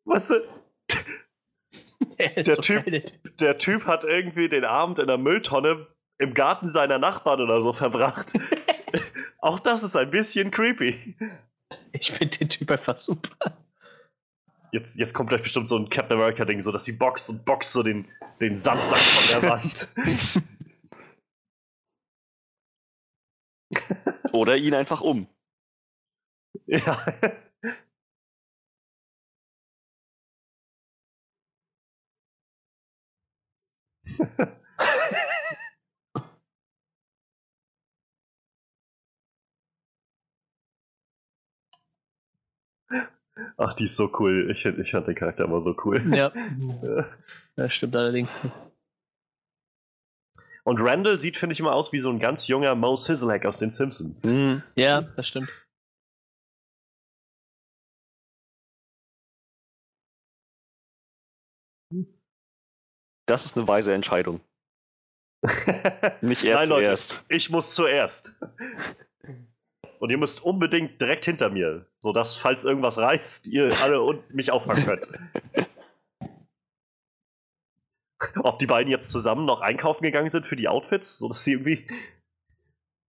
weißt du, Der, Typ- der Typ hat irgendwie den Abend in der Mülltonne im Garten seiner Nachbarn oder so verbracht. Auch das ist ein bisschen creepy. Ich finde den Typ einfach super. Jetzt, jetzt kommt gleich bestimmt so ein Captain America-Ding, so dass sie boxt und boxt so den, den Sandsack von der Wand. Oder ihn einfach um. ja. Ach, die ist so cool. Ich, ich fand den Charakter immer so cool. Ja. Das stimmt allerdings. Und Randall sieht, finde ich, immer aus wie so ein ganz junger Mo Sizzlehack aus den Simpsons. Hm. Ja, das stimmt. Das ist eine weise Entscheidung. Nicht er Nein, Leute, zuerst. ich muss zuerst. Und ihr müsst unbedingt direkt hinter mir, sodass, falls irgendwas reißt, ihr alle und mich auffangen könnt. Ob die beiden jetzt zusammen noch einkaufen gegangen sind für die Outfits, sodass sie irgendwie.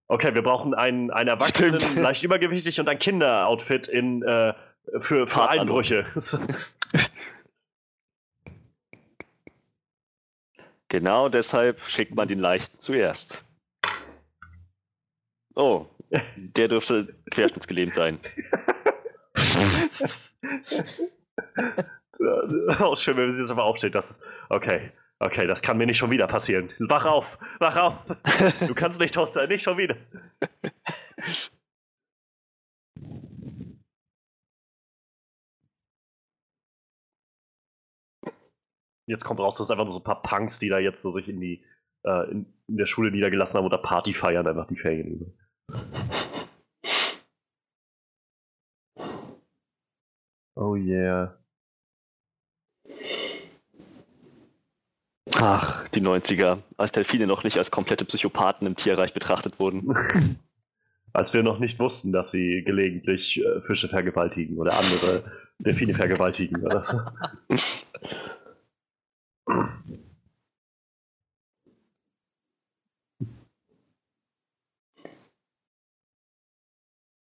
Okay, wir brauchen einen, einen Erwachsenen, Stimmt. leicht übergewichtig und ein Kinderoutfit in, äh, für, für. Einbrüche. Genau deshalb schickt man den Leichten zuerst. Oh, der dürfte querschnittsgelähmt sein. oh, schön, wenn sie jetzt einfach aufsteht. Das ist. Okay, okay, das kann mir nicht schon wieder passieren. Wach auf, wach auf. Du kannst nicht tot sein, nicht schon wieder. Jetzt kommt raus, dass einfach nur so ein paar Punks, die da jetzt so sich in die äh, in, in der Schule niedergelassen haben oder Party feiern, einfach die Ferien. Oh yeah. Ach, die 90er, als Delfine noch nicht als komplette Psychopathen im Tierreich betrachtet wurden. Als wir noch nicht wussten, dass sie gelegentlich äh, Fische vergewaltigen oder andere Delfine vergewaltigen oder so.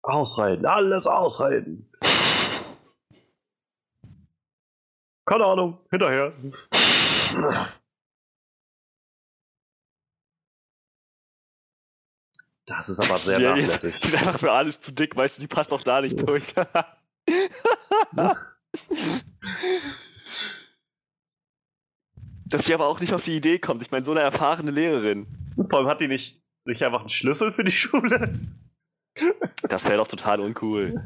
Ausreiten, alles ausreiten. Keine Ahnung, hinterher. Das ist aber sehr Die- nachlässig. Die ist einfach für alles zu dick, weißt du, die passt auch da nicht durch. Dass sie aber auch nicht auf die Idee kommt. Ich meine, so eine erfahrene Lehrerin. Vor allem hat die nicht, nicht einfach einen Schlüssel für die Schule. Das wäre doch total uncool.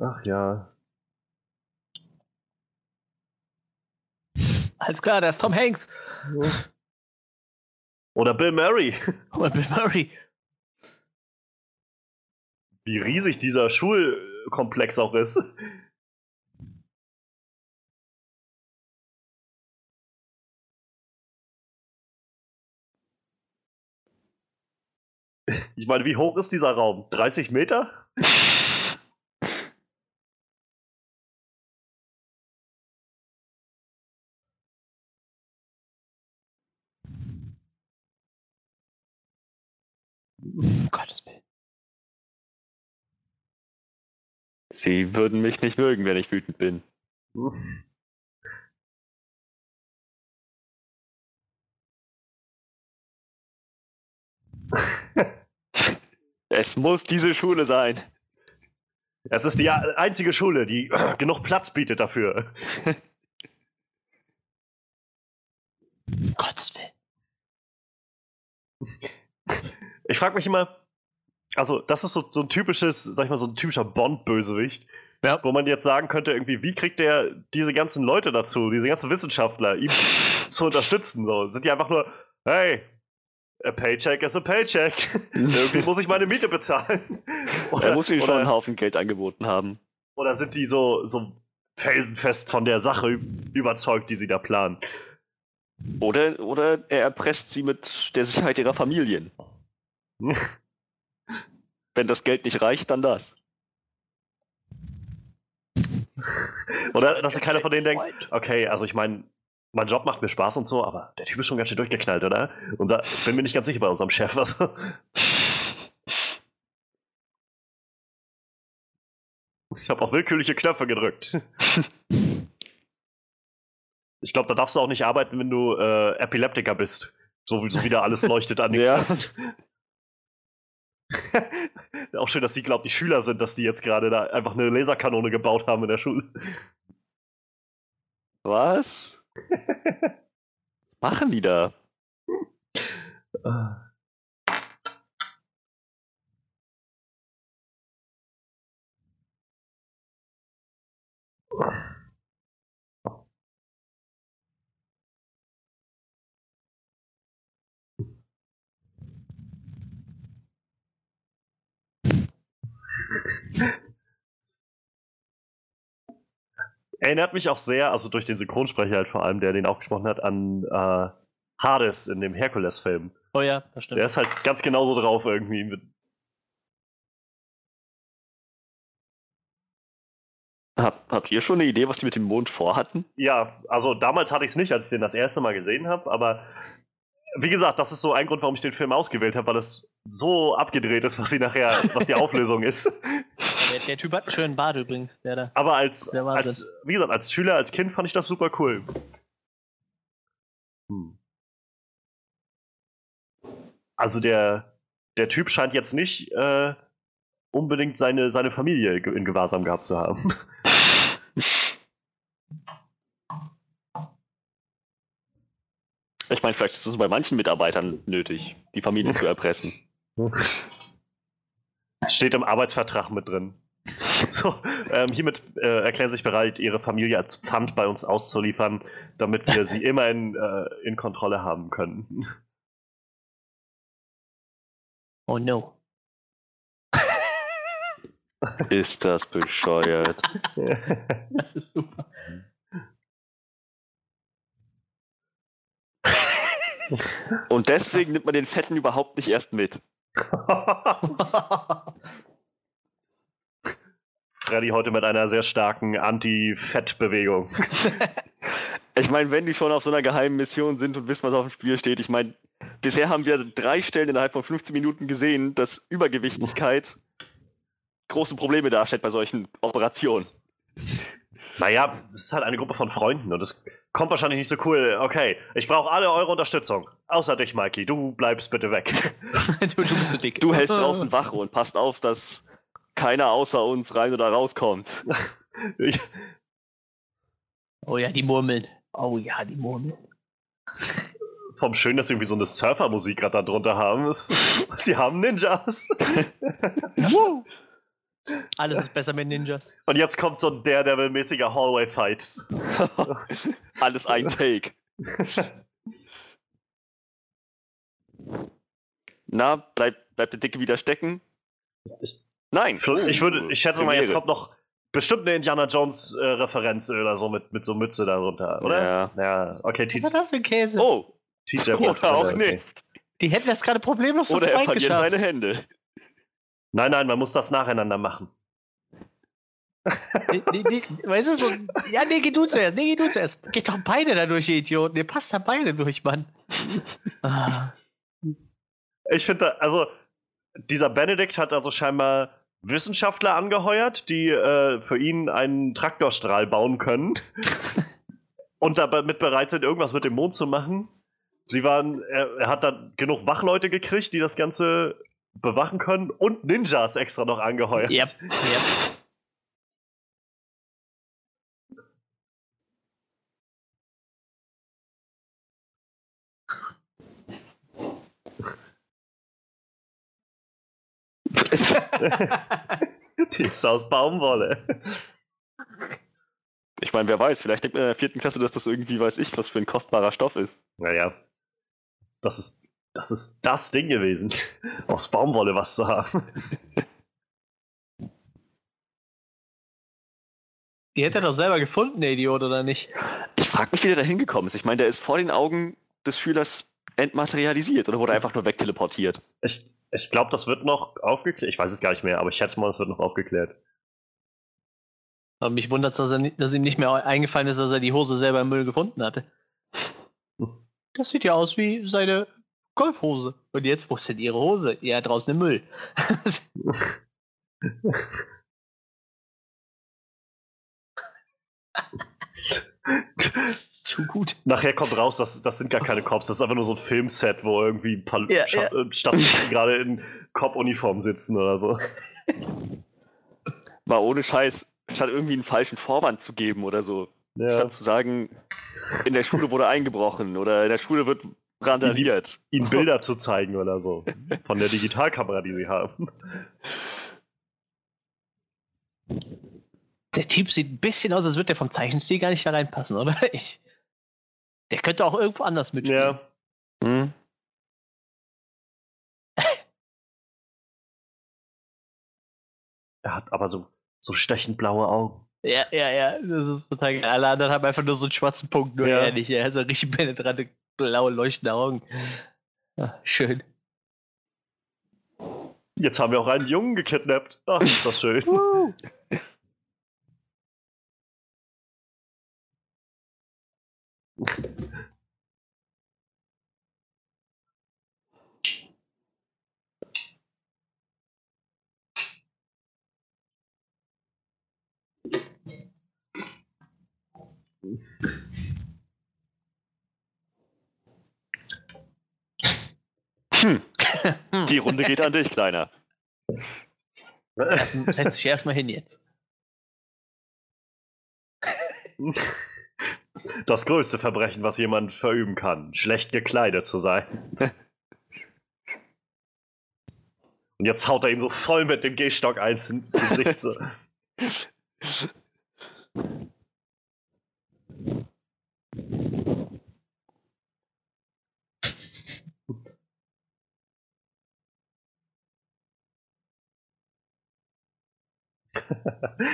Ach ja. Alles klar, da ist Tom Hanks. Oder Bill Murray. Und Bill Murray. Wie riesig dieser Schulkomplex auch ist. Ich meine, wie hoch ist dieser Raum? 30 Meter? Um Gottes Willen. Sie würden mich nicht mögen, wenn ich wütend bin. Es muss diese Schule sein. Es ist die einzige Schule, die genug Platz bietet dafür. Um Gottes Willen. Ich frage mich immer, also das ist so, so ein typisches, sag ich mal, so ein typischer Bond-Bösewicht, Ja. wo man jetzt sagen könnte, irgendwie, wie kriegt der diese ganzen Leute dazu, diese ganzen Wissenschaftler, ihm zu unterstützen? So, sind die einfach nur, hey, a paycheck is a paycheck. irgendwie muss ich meine Miete bezahlen. Er muss ihnen schon einen Haufen Geld angeboten haben. oder sind die so, so felsenfest von der Sache überzeugt, die sie da planen? Oder, oder er erpresst sie mit der Sicherheit ihrer Familien. Wenn das Geld nicht reicht, dann das. Oder dass keiner von denen denkt, okay, also ich meine, mein Job macht mir Spaß und so, aber der Typ ist schon ganz schön durchgeknallt, oder? Unser, ich bin mir nicht ganz sicher bei unserem Chef. Also. Ich habe auch willkürliche Knöpfe gedrückt. Ich glaube, da darfst du auch nicht arbeiten, wenn du äh, Epileptiker bist. So, wie- so wie da alles leuchtet an den Ja. Auch schön, dass sie glaubt, die Schüler sind, dass die jetzt gerade da einfach eine Laserkanone gebaut haben in der Schule. Was? Was machen die da? Erinnert mich auch sehr, also durch den Synchronsprecher halt vor allem, der den auch gesprochen hat, an äh, Hades in dem Herkules-Film. Oh ja, das stimmt. Der ist halt ganz genauso drauf irgendwie. Mit, Hab, habt ihr schon eine Idee, was die mit dem Mond vorhatten? ja, also damals hatte ich es nicht, als ich den das erste Mal gesehen habe, aber wie gesagt, das ist so ein Grund, warum ich den Film ausgewählt habe, weil es so abgedreht ist, was sie nachher, was die Auflösung ist. Der, der Typ hat einen schönen Bart übrigens, der da. Aber als, als, wie gesagt, als Schüler, als Kind fand ich das super cool. Hm. Also der, der Typ scheint jetzt nicht äh, unbedingt seine, seine Familie in Gewahrsam gehabt zu haben. Ich meine, vielleicht ist es bei manchen Mitarbeitern nötig, die Familie zu erpressen. Steht im Arbeitsvertrag mit drin. So, ähm, hiermit äh, erklären Sie sich bereit, Ihre Familie als Pfand bei uns auszuliefern, damit wir sie immer in, äh, in Kontrolle haben können. Oh no. Ist das bescheuert? Das ist super. Und deswegen nimmt man den Fetten überhaupt nicht erst mit. Freddy heute mit einer sehr starken Anti-Fett-Bewegung. Ich meine, wenn die schon auf so einer geheimen Mission sind und wissen, was auf dem Spiel steht, ich meine, bisher haben wir drei Stellen innerhalb von 15 Minuten gesehen, dass Übergewichtigkeit große Probleme darstellt bei solchen Operationen. Naja, es ist halt eine Gruppe von Freunden und es kommt wahrscheinlich nicht so cool. Okay, ich brauche alle eure Unterstützung. Außer dich, Mikey. Du bleibst bitte weg. du, du bist so dick. Du hältst draußen Wache und passt auf, dass keiner außer uns rein oder rauskommt. Oh ja, die Murmeln. Oh ja, die Murmeln. vom Schön, dass sie irgendwie so eine Surfer-Musik gerade da drunter haben. Ist, sie haben Ninjas. Alles ist besser mit Ninjas. Und jetzt kommt so ein Daredevil-mäßiger Hallway-Fight. Alles ein Take. Na, bleibt bleib der Dicke wieder stecken? Ich, Nein. ich, würde, ich schätze mal, jetzt kommt noch bestimmt eine Indiana Jones-Referenz oder so mit, mit so Mütze darunter, oder? Ja. Ja, okay, Was ist das für ein Käse? Oh, TJ. oder auch okay. nicht. Die hätten das gerade problemlos Oder er verliert geschafft. seine Hände. Nein, nein, man muss das nacheinander machen. Nee, nee, nee, weißt du, so, ja, nee, geh du zuerst, nee, geh du zuerst. Geht doch beide da durch, ihr Idioten. Ihr passt da beide durch, Mann. Ah, Ich finde, da- also, dieser Benedikt hat also scheinbar Wissenschaftler angeheuert, die äh, für ihn einen Traktorstrahl bauen können und damit bereit sind, irgendwas mit dem Mond zu machen. Sie waren, er, er hat dann genug Wachleute gekriegt, die das Ganze bewachen können und Ninjas extra noch angeheuert. yep, yep. Die ist aus Baumwolle. Ich meine, wer weiß, vielleicht denkt man in der vierten Klasse, dass das irgendwie, weiß ich, was für ein kostbarer Stoff ist. Naja, das ist, das ist das Ding gewesen, aus Baumwolle was zu haben. Die hätte er doch selber gefunden, der Idiot, oder nicht? Ich frage mich, wie der da hingekommen ist. Ich meine, der ist vor den Augen des Schülers entmaterialisiert oder wurde einfach nur wegteleportiert. Ich, ich glaube, das wird noch aufgeklärt. Ich weiß es gar nicht mehr, aber ich schätze mal, das wird noch aufgeklärt. Aber mich wundert, dass, er, nicht- dass ihm nicht mehr eingefallen ist, dass er die Hose selber im Müll gefunden hatte. Das sieht ja aus wie seine Golfhose. Und jetzt, wo ist denn ihre Hose? Ja, draußen im Müll. Zu gut. Nachher kommt raus, das, das sind gar keine Cops, das ist einfach nur so ein Filmset, wo irgendwie ein paar Ja, Scha- äh, Stadtpolizisten gerade in Cop-Uniform sitzen oder so. Mal ohne Scheiß, statt irgendwie einen falschen Vorwand zu geben oder so. Ja. Statt zu sagen, in der Schule wurde eingebrochen oder in der Schule wird randaliert. Ihnen Bilder zu zeigen oder so. Von der Digitalkamera, die sie haben. Der Typ sieht ein bisschen aus, als würde der vom Zeichenstil gar nicht da reinpassen, oder? Ich, der könnte auch irgendwo anders mitspielen. Ja. Hm? Er hat aber so, so stechend blaue Augen. Ja, ja, ja, das ist total geil. Alle anderen haben einfach nur so einen schwarzen Punkt, nur Ja. er nicht. Er hat so richtig penetrante, blaue, leuchtende Augen. Ah, schön. Jetzt haben wir auch einen Jungen gekidnappt. Ach, ist das schön. Hm. Die Runde geht an dich, Kleiner. Erst, setz dich erstmal hin jetzt. Das größte Verbrechen, was jemand verüben kann, schlecht gekleidet zu sein. Und jetzt haut er ihm so voll mit dem Gehstock eins ins Gesicht. So.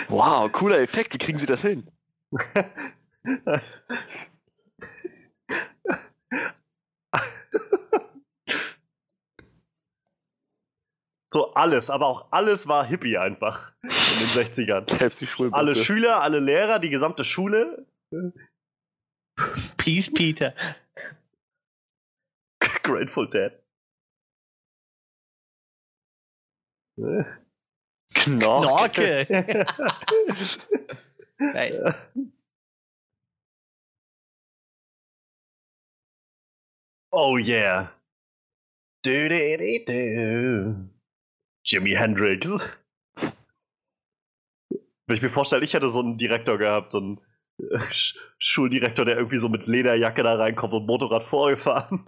Wow, cooler Effekt. Wie kriegen sie das hin? So alles, aber auch alles war Hippie einfach in den 60ern. Selbst die Schulbusse. Alle Schüler, alle Lehrer, die gesamte Schule. Peace, Peter. Grateful Dead. Knorke. Knorke. Nein. Oh yeah. Du, du, du, du. Jimi Hendrix. Wenn ich mir vorstelle, ich hätte so einen Direktor gehabt, so einen Schuldirektor, der irgendwie so mit Lederjacke da reinkommt und Motorrad vorgefahren.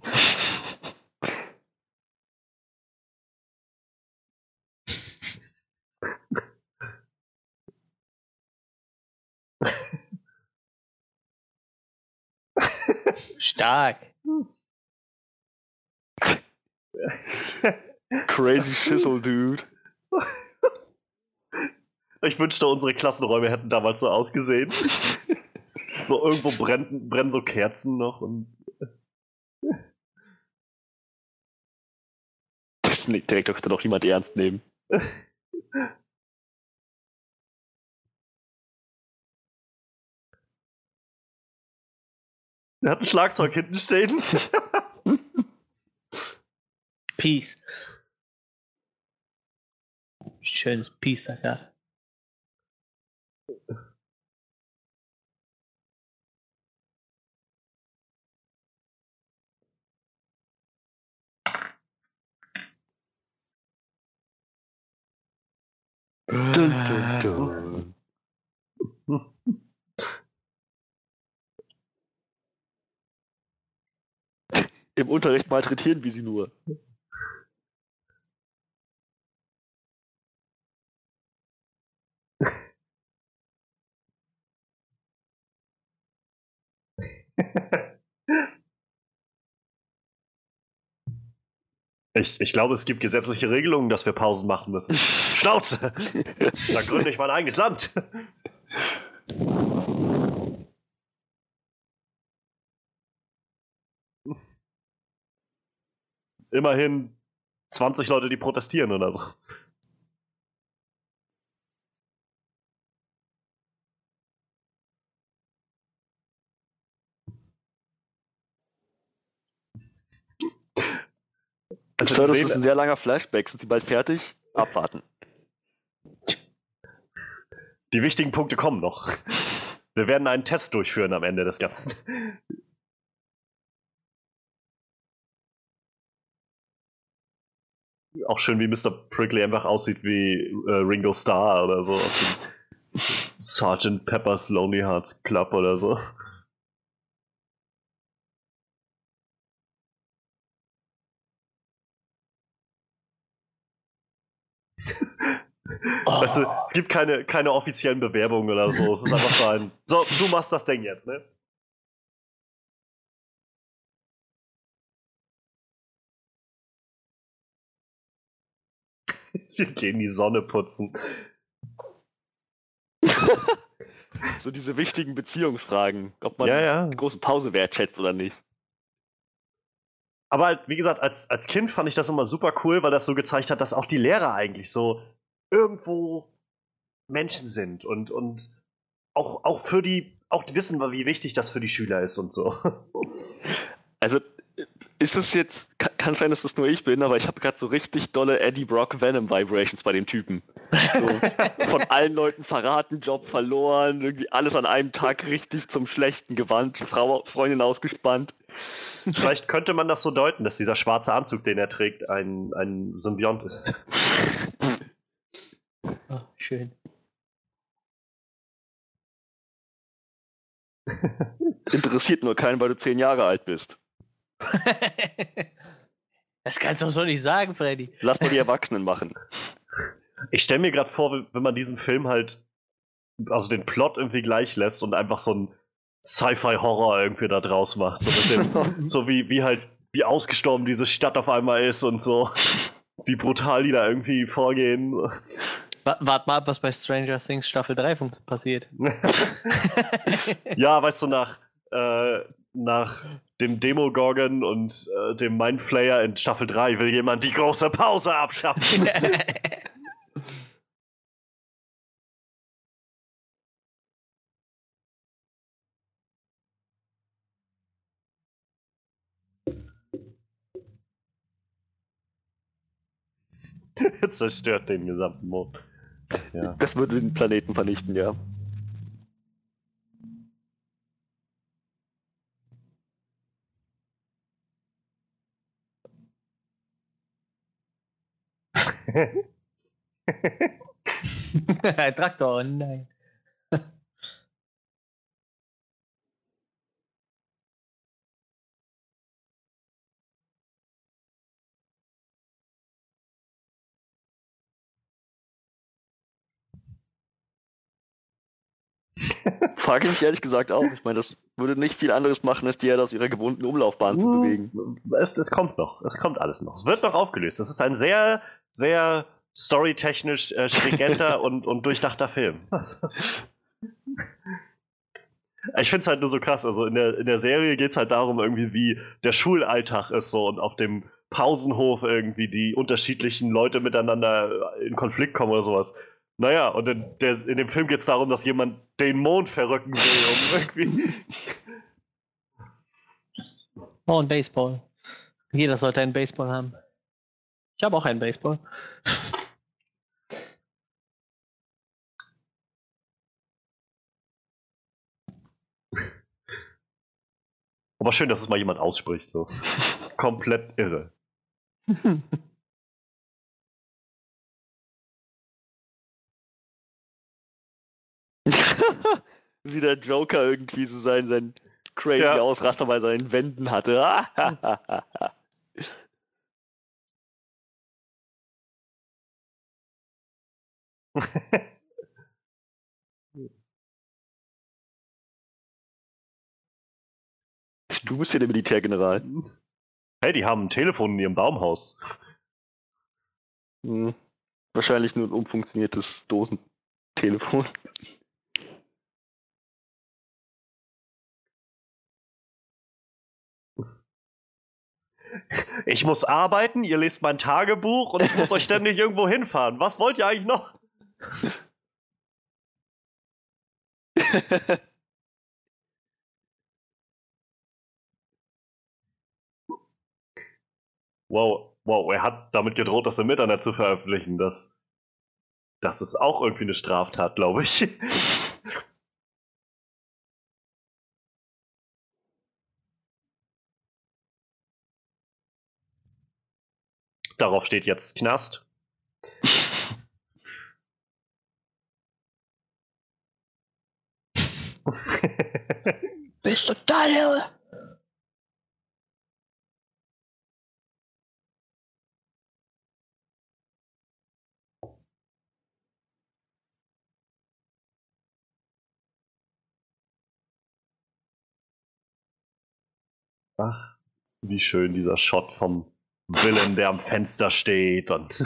Stark. Crazy Schissel, Dude. Ich wünschte, unsere Klassenräume hätten damals so ausgesehen. So irgendwo brennen, brennen so Kerzen noch und Das Direktor könnte doch niemand ernst nehmen. der hat ein Schlagzeug hinten stehen. Peace. Schönes Peace-Plakat. Dun, dun, dun. Im Unterricht malträtieren wie sie nur. Ich, ich glaube, es gibt gesetzliche Regelungen, dass wir Pausen machen müssen. Schnauze! Da gründe ich mein eigenes Land. Immerhin 20 Leute, die protestieren oder so. Ich Also höre, wir das ist ein sehr langer Flashback. Sind sie bald fertig? Abwarten. Die wichtigen Punkte kommen noch. Wir werden einen Test durchführen am Ende des Ganzen. Auch schön, wie Mr. Prickly einfach aussieht wie äh, Ringo Starr oder so aus dem Sgt. Pepper's Lonely Hearts Club oder so. Weißt du, es gibt keine, keine offiziellen Bewerbungen oder so. Es ist einfach so ein. So, du machst das Ding jetzt, ne? Wir gehen die Sonne putzen. So diese wichtigen Beziehungsfragen. Ob man Ja, ja. die große Pause wertschätzt oder nicht. Aber halt, wie gesagt, als, als Kind fand ich das immer super cool, weil das so gezeigt hat, dass auch die Lehrer eigentlich so irgendwo Menschen sind und, und auch, auch für die, auch wissen, wie wichtig das für die Schüler ist und so. Also, ist es jetzt, kann, kann sein, dass das nur ich bin, aber ich habe gerade so richtig dolle Eddie Brock Venom Vibrations bei dem Typen. So, von allen Leuten verraten, Job verloren, irgendwie alles an einem Tag richtig zum Schlechten gewandt, Frau, Freundin ausgespannt. Vielleicht könnte man das so deuten, dass dieser schwarze Anzug, den er trägt, ein, ein Symbiont ist. Oh, schön. Interessiert nur keinen, weil du zehn Jahre alt bist. das kannst du doch so nicht sagen, Freddy. Lass mal die Erwachsenen machen. Ich stelle mir gerade vor, wenn man diesen Film halt, also den Plot irgendwie gleich lässt und einfach so ein Sci-Fi-Horror irgendwie da draus macht. So, mit dem, so wie, wie halt, wie ausgestorben diese Stadt auf einmal ist und so. Wie brutal die da irgendwie vorgehen. Wa- Wart mal ab, was bei Stranger Things Staffel 3 funkt- passiert. ja, weißt du, nach, äh, nach dem Demogorgon und äh, dem Mindflayer in Staffel 3 will jemand die große Pause abschaffen. Zerstört den gesamten Mond. Ja. Das würde den Planeten vernichten, ja. Traktor, nein. Frage ich mich ehrlich gesagt auch. Ich meine, das würde nicht viel anderes machen, als die Erde aus ihrer gewohnten Umlaufbahn zu bewegen. Es, es kommt noch. Es kommt alles noch. Es wird noch aufgelöst. Das ist ein sehr, sehr storytechnisch äh, stringenter und, und durchdachter Film. Ich finde es halt nur so krass. Also in der, in der Serie geht es halt darum, irgendwie, wie der Schulalltag ist so und auf dem Pausenhof irgendwie die unterschiedlichen Leute miteinander in Konflikt kommen oder sowas. Naja, und in, der, in dem Film geht es darum, dass jemand den Mond verrücken will, um irgendwie. Oh, ein Baseball. Jeder sollte einen Baseball haben. Ich habe auch einen Baseball. Aber schön, dass es mal jemand ausspricht, so. Komplett irre. Wie der Joker irgendwie so sein, sein crazy Ja. Ausraster bei seinen Wänden hatte. du bist hier der Militärgeneral. Hey, die haben ein Telefon in ihrem Baumhaus. Hm. Wahrscheinlich nur ein umfunktioniertes Dosentelefon. Ich muss arbeiten, ihr lest mein Tagebuch und ich muss euch ständig irgendwo hinfahren. Was wollt ihr eigentlich noch? Wow, wow, er hat damit gedroht, das im Internet zu veröffentlichen. Das, das ist auch irgendwie eine Straftat, glaube ich. Darauf steht jetzt Knast. Bist total irre. Ach, wie schön dieser Shot vom Villain, der am Fenster steht und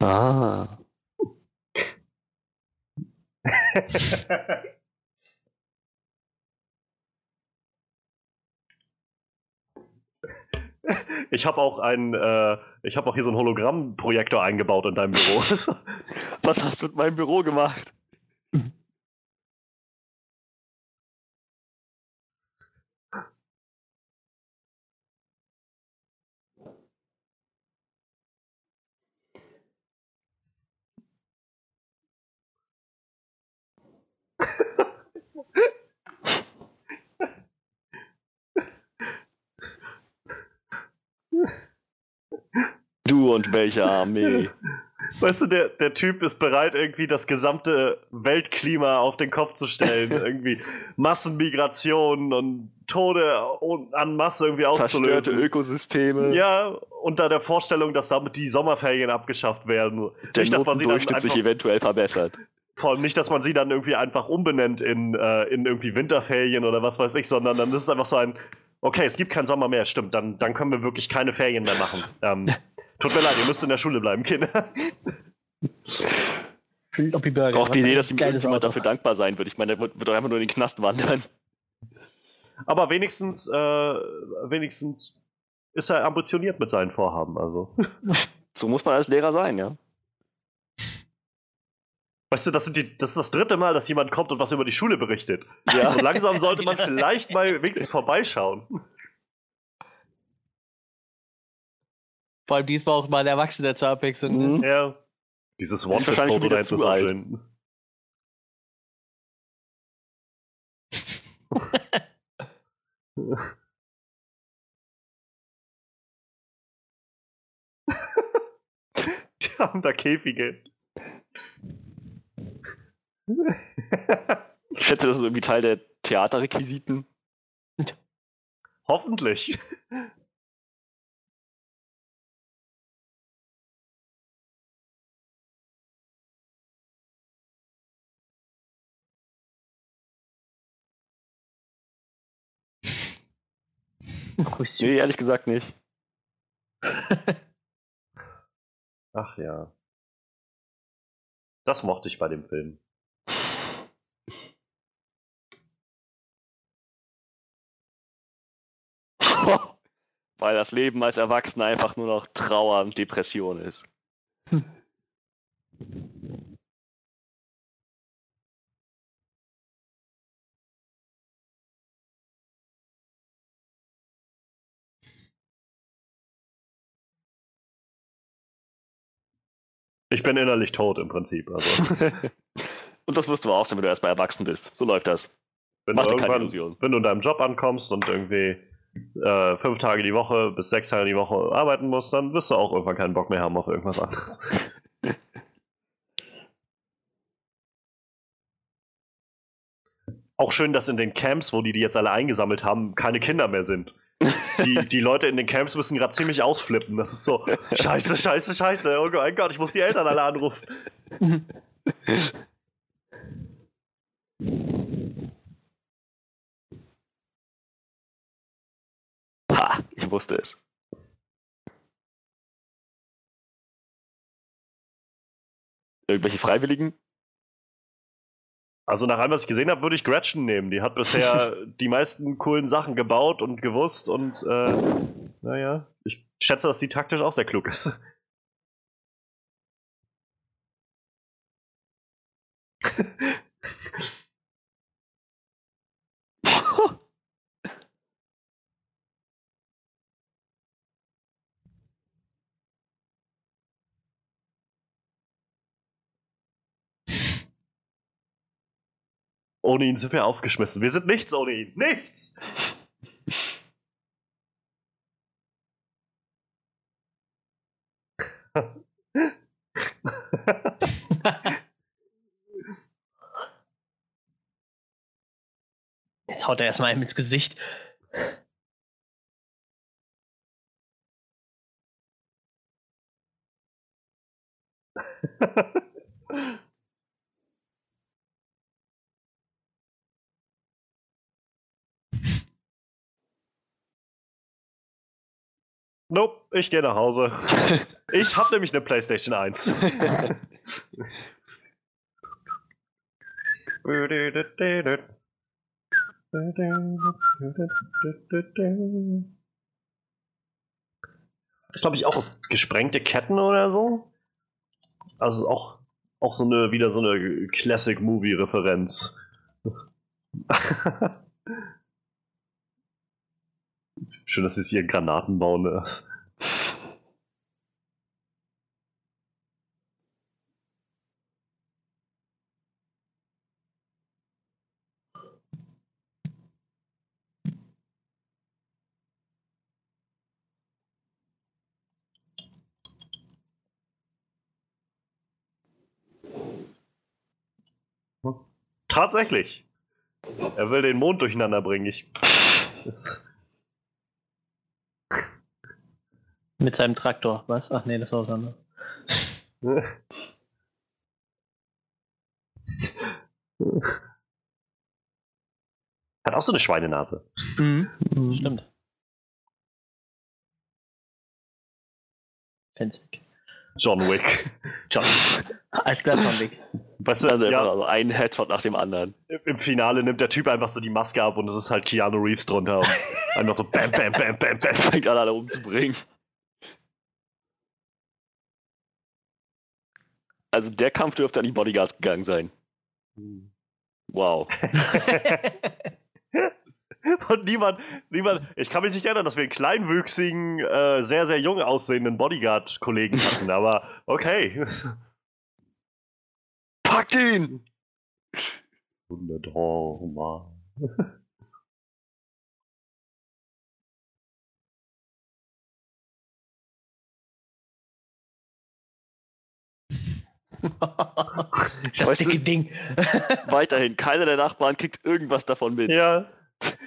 Ah. Ich habe auch äh, ich auch hier so einen Hologrammprojektor eingebaut in deinem Büro. Was hast du mit meinem Büro gemacht? Du und welche Armee? Weißt du, der, der Typ ist bereit, irgendwie das gesamte Weltklima auf den Kopf zu stellen. irgendwie Massenmigration und Tode an Masse irgendwie auszulösen. Zerstörte Ökosysteme. Ja, unter der Vorstellung, dass damit die Sommerferien abgeschafft werden. Der nicht, dass man sie dann einfach, sich eventuell verbessert. Vor allem nicht, dass man sie dann irgendwie einfach umbenennt in, äh, in irgendwie Winterferien oder was weiß ich, sondern dann ist es einfach so ein, okay, es gibt keinen Sommer mehr, stimmt, dann, dann können wir wirklich keine Ferien mehr machen. Ähm, tut mir leid, ihr müsst in der Schule bleiben, Kinder. Burger, Auch die Idee, dass ihm irgendjemand dafür dankbar sein wird. Ich meine, der wird doch einfach nur in den Knast wandern. Aber wenigstens, äh, wenigstens ist er ambitioniert mit seinen Vorhaben, also. So muss man als Lehrer sein, ja. Weißt du, das, sind die, das ist das dritte Mal, dass jemand kommt und was über die Schule berichtet. Ja. So langsam sollte man vielleicht mal wenigstens vorbeischauen. Vor allem diesmal auch mal ein Erwachsener zur Abwechslung. Mhm. Ja. Dieses One-Foto da zu alt. Die haben da Käfige. Ich schätze, das ist irgendwie Teil der Theaterrequisiten. Hoffentlich. Oh, nee, ehrlich gesagt nicht. Ach ja. Das mochte ich bei dem Film. Weil das Leben als Erwachsener einfach nur noch Trauer und Depression ist. Hm. Ich bin innerlich tot im Prinzip. Also. und das wirst du auch sein, wenn du erstmal erwachsen bist. So läuft das. Wenn Mach dir keine Illusion. Wenn du in deinem Job ankommst und irgendwie äh, fünf Tage die Woche bis sechs Tage die Woche arbeiten musst, dann wirst du auch irgendwann keinen Bock mehr haben auf irgendwas anderes. auch schön, dass in den Camps, wo die die jetzt alle eingesammelt haben, keine Kinder mehr sind. Die, die Leute in den Camps müssen gerade ziemlich ausflippen. Das ist so, scheiße, scheiße, scheiße. Oh Gott, ich muss die Eltern alle anrufen. Ha, ich wusste es. Irgendwelche Freiwilligen? Also nach allem, was ich gesehen habe, würde ich Gretchen nehmen. Die hat bisher die meisten coolen Sachen gebaut und gewusst und äh, naja, ich schätze, dass sie taktisch auch sehr klug ist. Ohne ihn sind wir aufgeschmissen. Wir sind nichts ohne ihn. Nichts! Jetzt haut er erstmal einem ins Gesicht. Nope, ich gehe nach Hause. Ich habe nämlich eine PlayStation 1. Das glaube ich auch aus gesprengte Ketten oder so. Also auch, auch so eine, wieder so eine Classic-Movie-Referenz. Schön, dass es hier Granaten bauen ne? ist. Tatsächlich. Er will den Mond durcheinander bringen. Ich. Mit seinem Traktor, was? Ach nee, das war was anderes. Hat auch so eine Schweinenase. Mhm. Stimmt. Fenzig. John Wick. John. Als klar, John Wick. Weißt du, Also ja, also ein Headshot nach dem anderen. im Finale nimmt der Typ einfach so die Maske ab und es ist halt Keanu Reeves drunter. Einfach so bam, bam, bam, bam, bam. Fängt an, alle umzubringen. Also der Kampf dürfte an die Bodyguards gegangen sein. Wow. Und niemand, niemand, ich kann mich nicht erinnern, dass wir einen kleinwüchsigen, äh, sehr, sehr jung aussehenden Bodyguard-Kollegen hatten, aber okay. Packt ihn! 100 oh, Mann. Das Weißt du- dicke Ding. Weiterhin, keiner der Nachbarn kriegt irgendwas davon mit. Ja.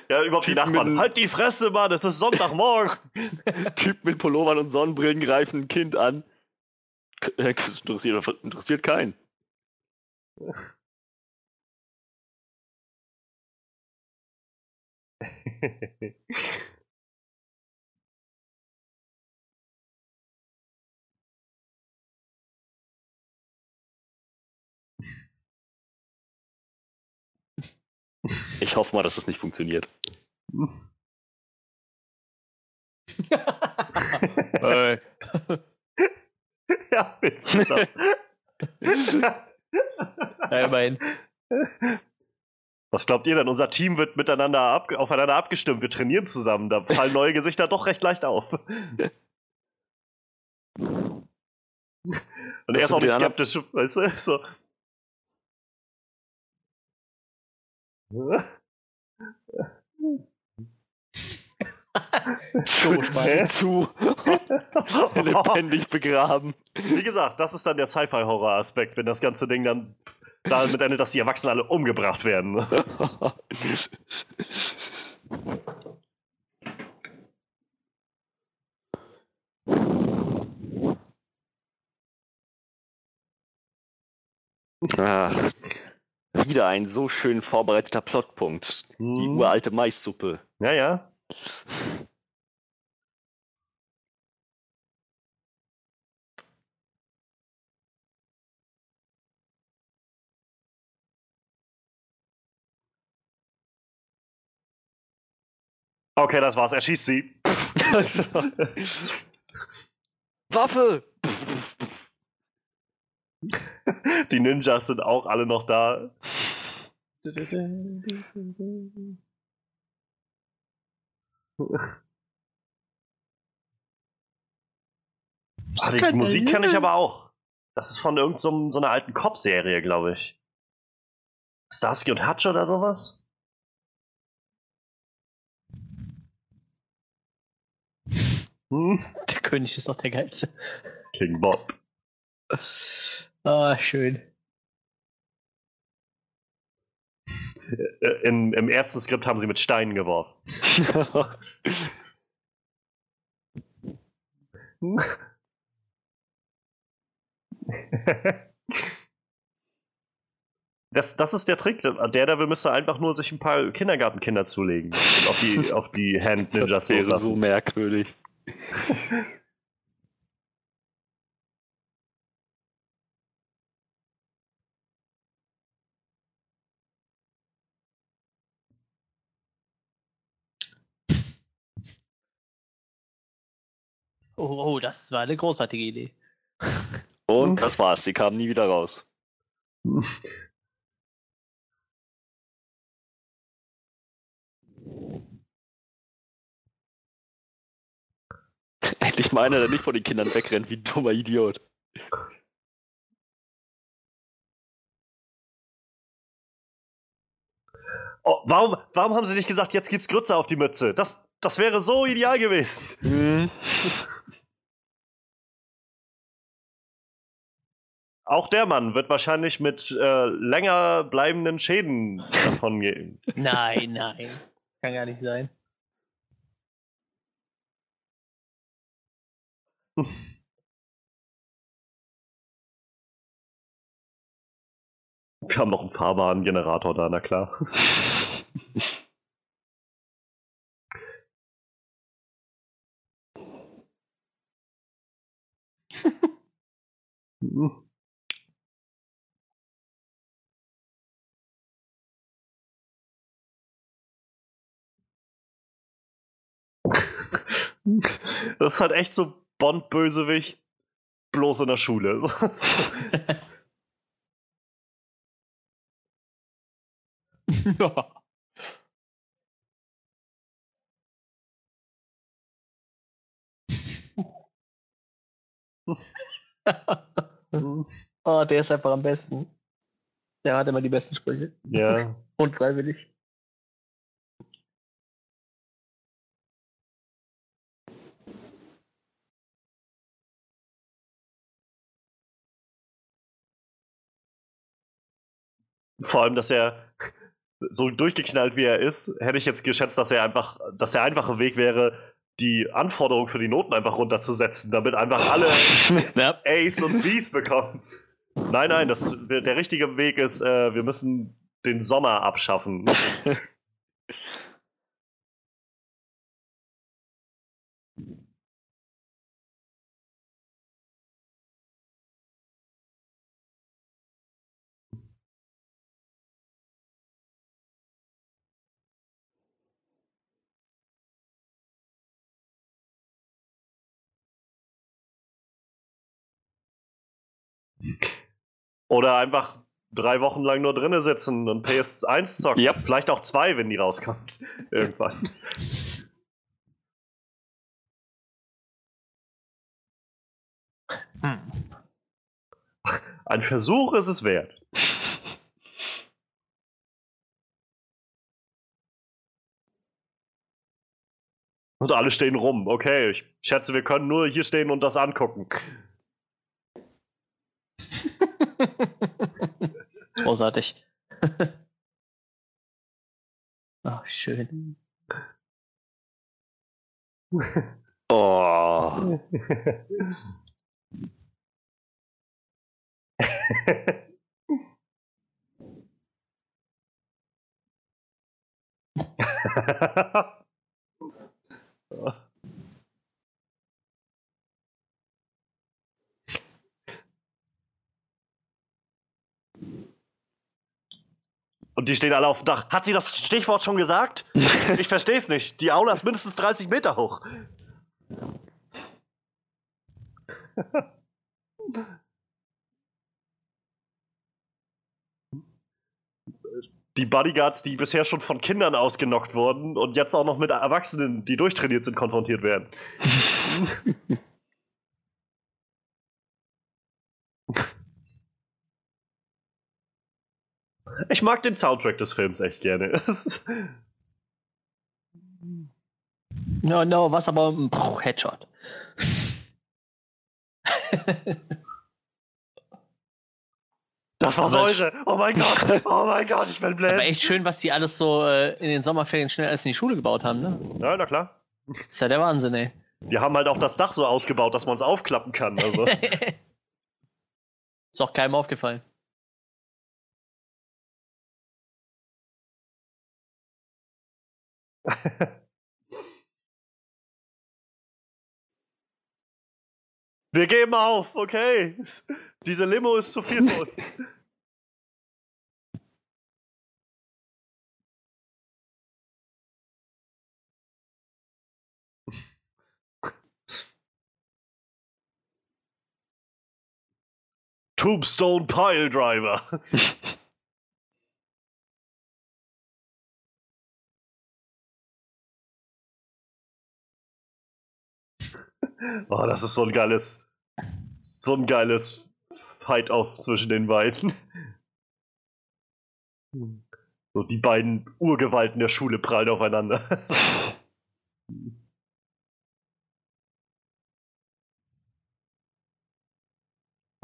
Ja, überhaupt die Typen Nachbarn. mit- Halt die Fresse, Mann, es ist Sonntagmorgen. Typ mit Pullovern und Sonnenbrillen greifen ein Kind an. Äh, Interessiert, interessiert keinen. Ich hoffe mal, dass das nicht funktioniert. Ey. ja, wenigstens das. Ja, immerhin. Was glaubt ihr denn? Unser Team wird miteinander ab, aufeinander abgestimmt. Wir trainieren zusammen. Da fallen neue Gesichter doch recht leicht auf. Und er Das ist auch nicht skeptisch, weißt du? So. So Hä? zu lebendig begraben. Wie gesagt, das ist dann der Sci-Fi-Horror-Aspekt, wenn das ganze Ding dann damit endet, dass die Erwachsenen alle umgebracht werden. Ach, wieder ein so schön vorbereiteter Plotpunkt. Die Hm. uralte Maissuppe. Ja, ja. Okay, das war's. Er schießt sie. Waffe! Die Ninjas sind auch alle noch da. Ah, die, Musik kenne ich aber auch. Das ist von irgendeiner so, so einer alten Cop-Serie, glaube ich. Starsky und Hutch oder sowas? Hm? Der König ist doch der geilste. King Bob. Ah, schön. Äh, In, Im ersten Skript haben sie mit Steinen geworfen. Das, das ist der Trick. Der Devil müsste einfach nur sich ein paar Kindergartenkinder zulegen auf die, auf die Hand Ninjas das wäre so merkwürdig. Oh, oh, das war eine großartige Idee. Und das war's, sie kamen nie wieder raus. Endlich mal einer, der nicht vor den Kindern wegrennt, wie ein dummer Idiot. Oh, warum, warum haben sie nicht gesagt, jetzt gibt's Grütze auf die Mütze? Das, das wäre so ideal gewesen. Hm. Auch der Mann wird wahrscheinlich mit äh, länger bleibenden Schäden davon gehen. Nein, nein. Kann gar nicht sein. Wir haben noch einen fahrbaren Generator da, na klar. Hm. Das ist halt echt so Bond-Bösewicht, bloß in der Schule. oh, der ist einfach am besten. Der hat immer die besten Sprüche. ja. Und freiwillig. Vor allem, dass er so durchgeknallt wie er ist, hätte ich jetzt geschätzt, dass er einfach, dass der einfache Weg wäre, die Anforderungen für die Noten einfach runterzusetzen, damit einfach alle. A's und B's bekommen. Nein, nein, das, der richtige Weg ist, äh, wir müssen den Sommer abschaffen. Oder einfach drei Wochen lang nur drinnen sitzen und PS1 zocken. Yep. Vielleicht auch zwei, wenn die rauskommt. Irgendwann. Hm. Ein Versuch ist es wert. Und alle stehen rum. Okay, ich schätze, wir können nur hier stehen und das angucken. Großartig. Ach, schön. Oh. Und die stehen alle auf dem Dach. Hat sie das Stichwort schon gesagt? Ich verstehe es nicht. Die Aula ist mindestens 30 Meter hoch. Die Bodyguards, die bisher schon von Kindern ausgenockt wurden und jetzt auch noch mit Erwachsenen, die durchtrainiert sind, konfrontiert werden. Ich mag den Soundtrack des Films echt gerne. No, no, was aber ein Headshot. Das war Säure. Oh mein Gott. Oh mein Gott, ich bin Ist aber blöd. echt schön, was die alles so äh, in den Sommerferien schnell alles in die Schule gebaut haben, ne? Ja, na klar. ist ja der Wahnsinn, ey. Die haben halt auch das Dach so ausgebaut, dass man es aufklappen kann. Also. ist auch keinem aufgefallen. Wir geben auf, okay. Diese Limo ist zu viel für uns. Tombstone Pile Driver. Oh, das ist so ein geiles, so ein geiles Fight-Off zwischen den beiden. So, die beiden Urgewalten der Schule prallen aufeinander.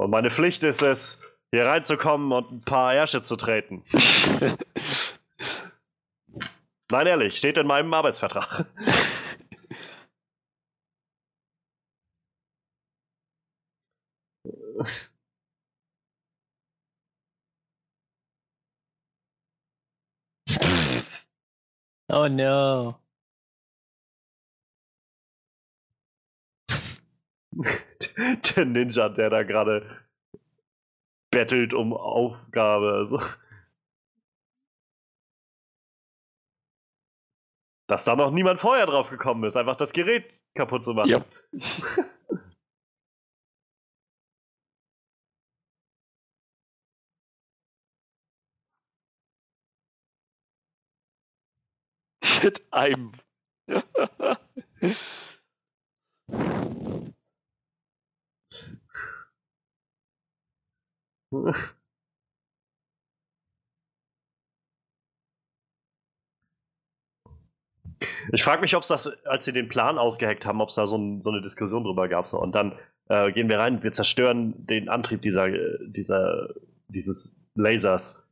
Und meine Pflicht ist es, hier reinzukommen und ein paar Ärsche zu treten. Nein, ehrlich, steht in meinem Arbeitsvertrag. Oh no. der Ninja, der da gerade bettelt um Aufgabe. Also. Dass da noch niemand vorher drauf gekommen ist, einfach das Gerät kaputt zu machen. Ja. Mit einem. Ich frage mich, ob es das, als sie den Plan ausgeheckt haben, ob es da so, ein, so, eine Diskussion drüber gab. Und dann äh, gehen wir rein, wir zerstören den Antrieb dieser, dieser, dieses Lasers.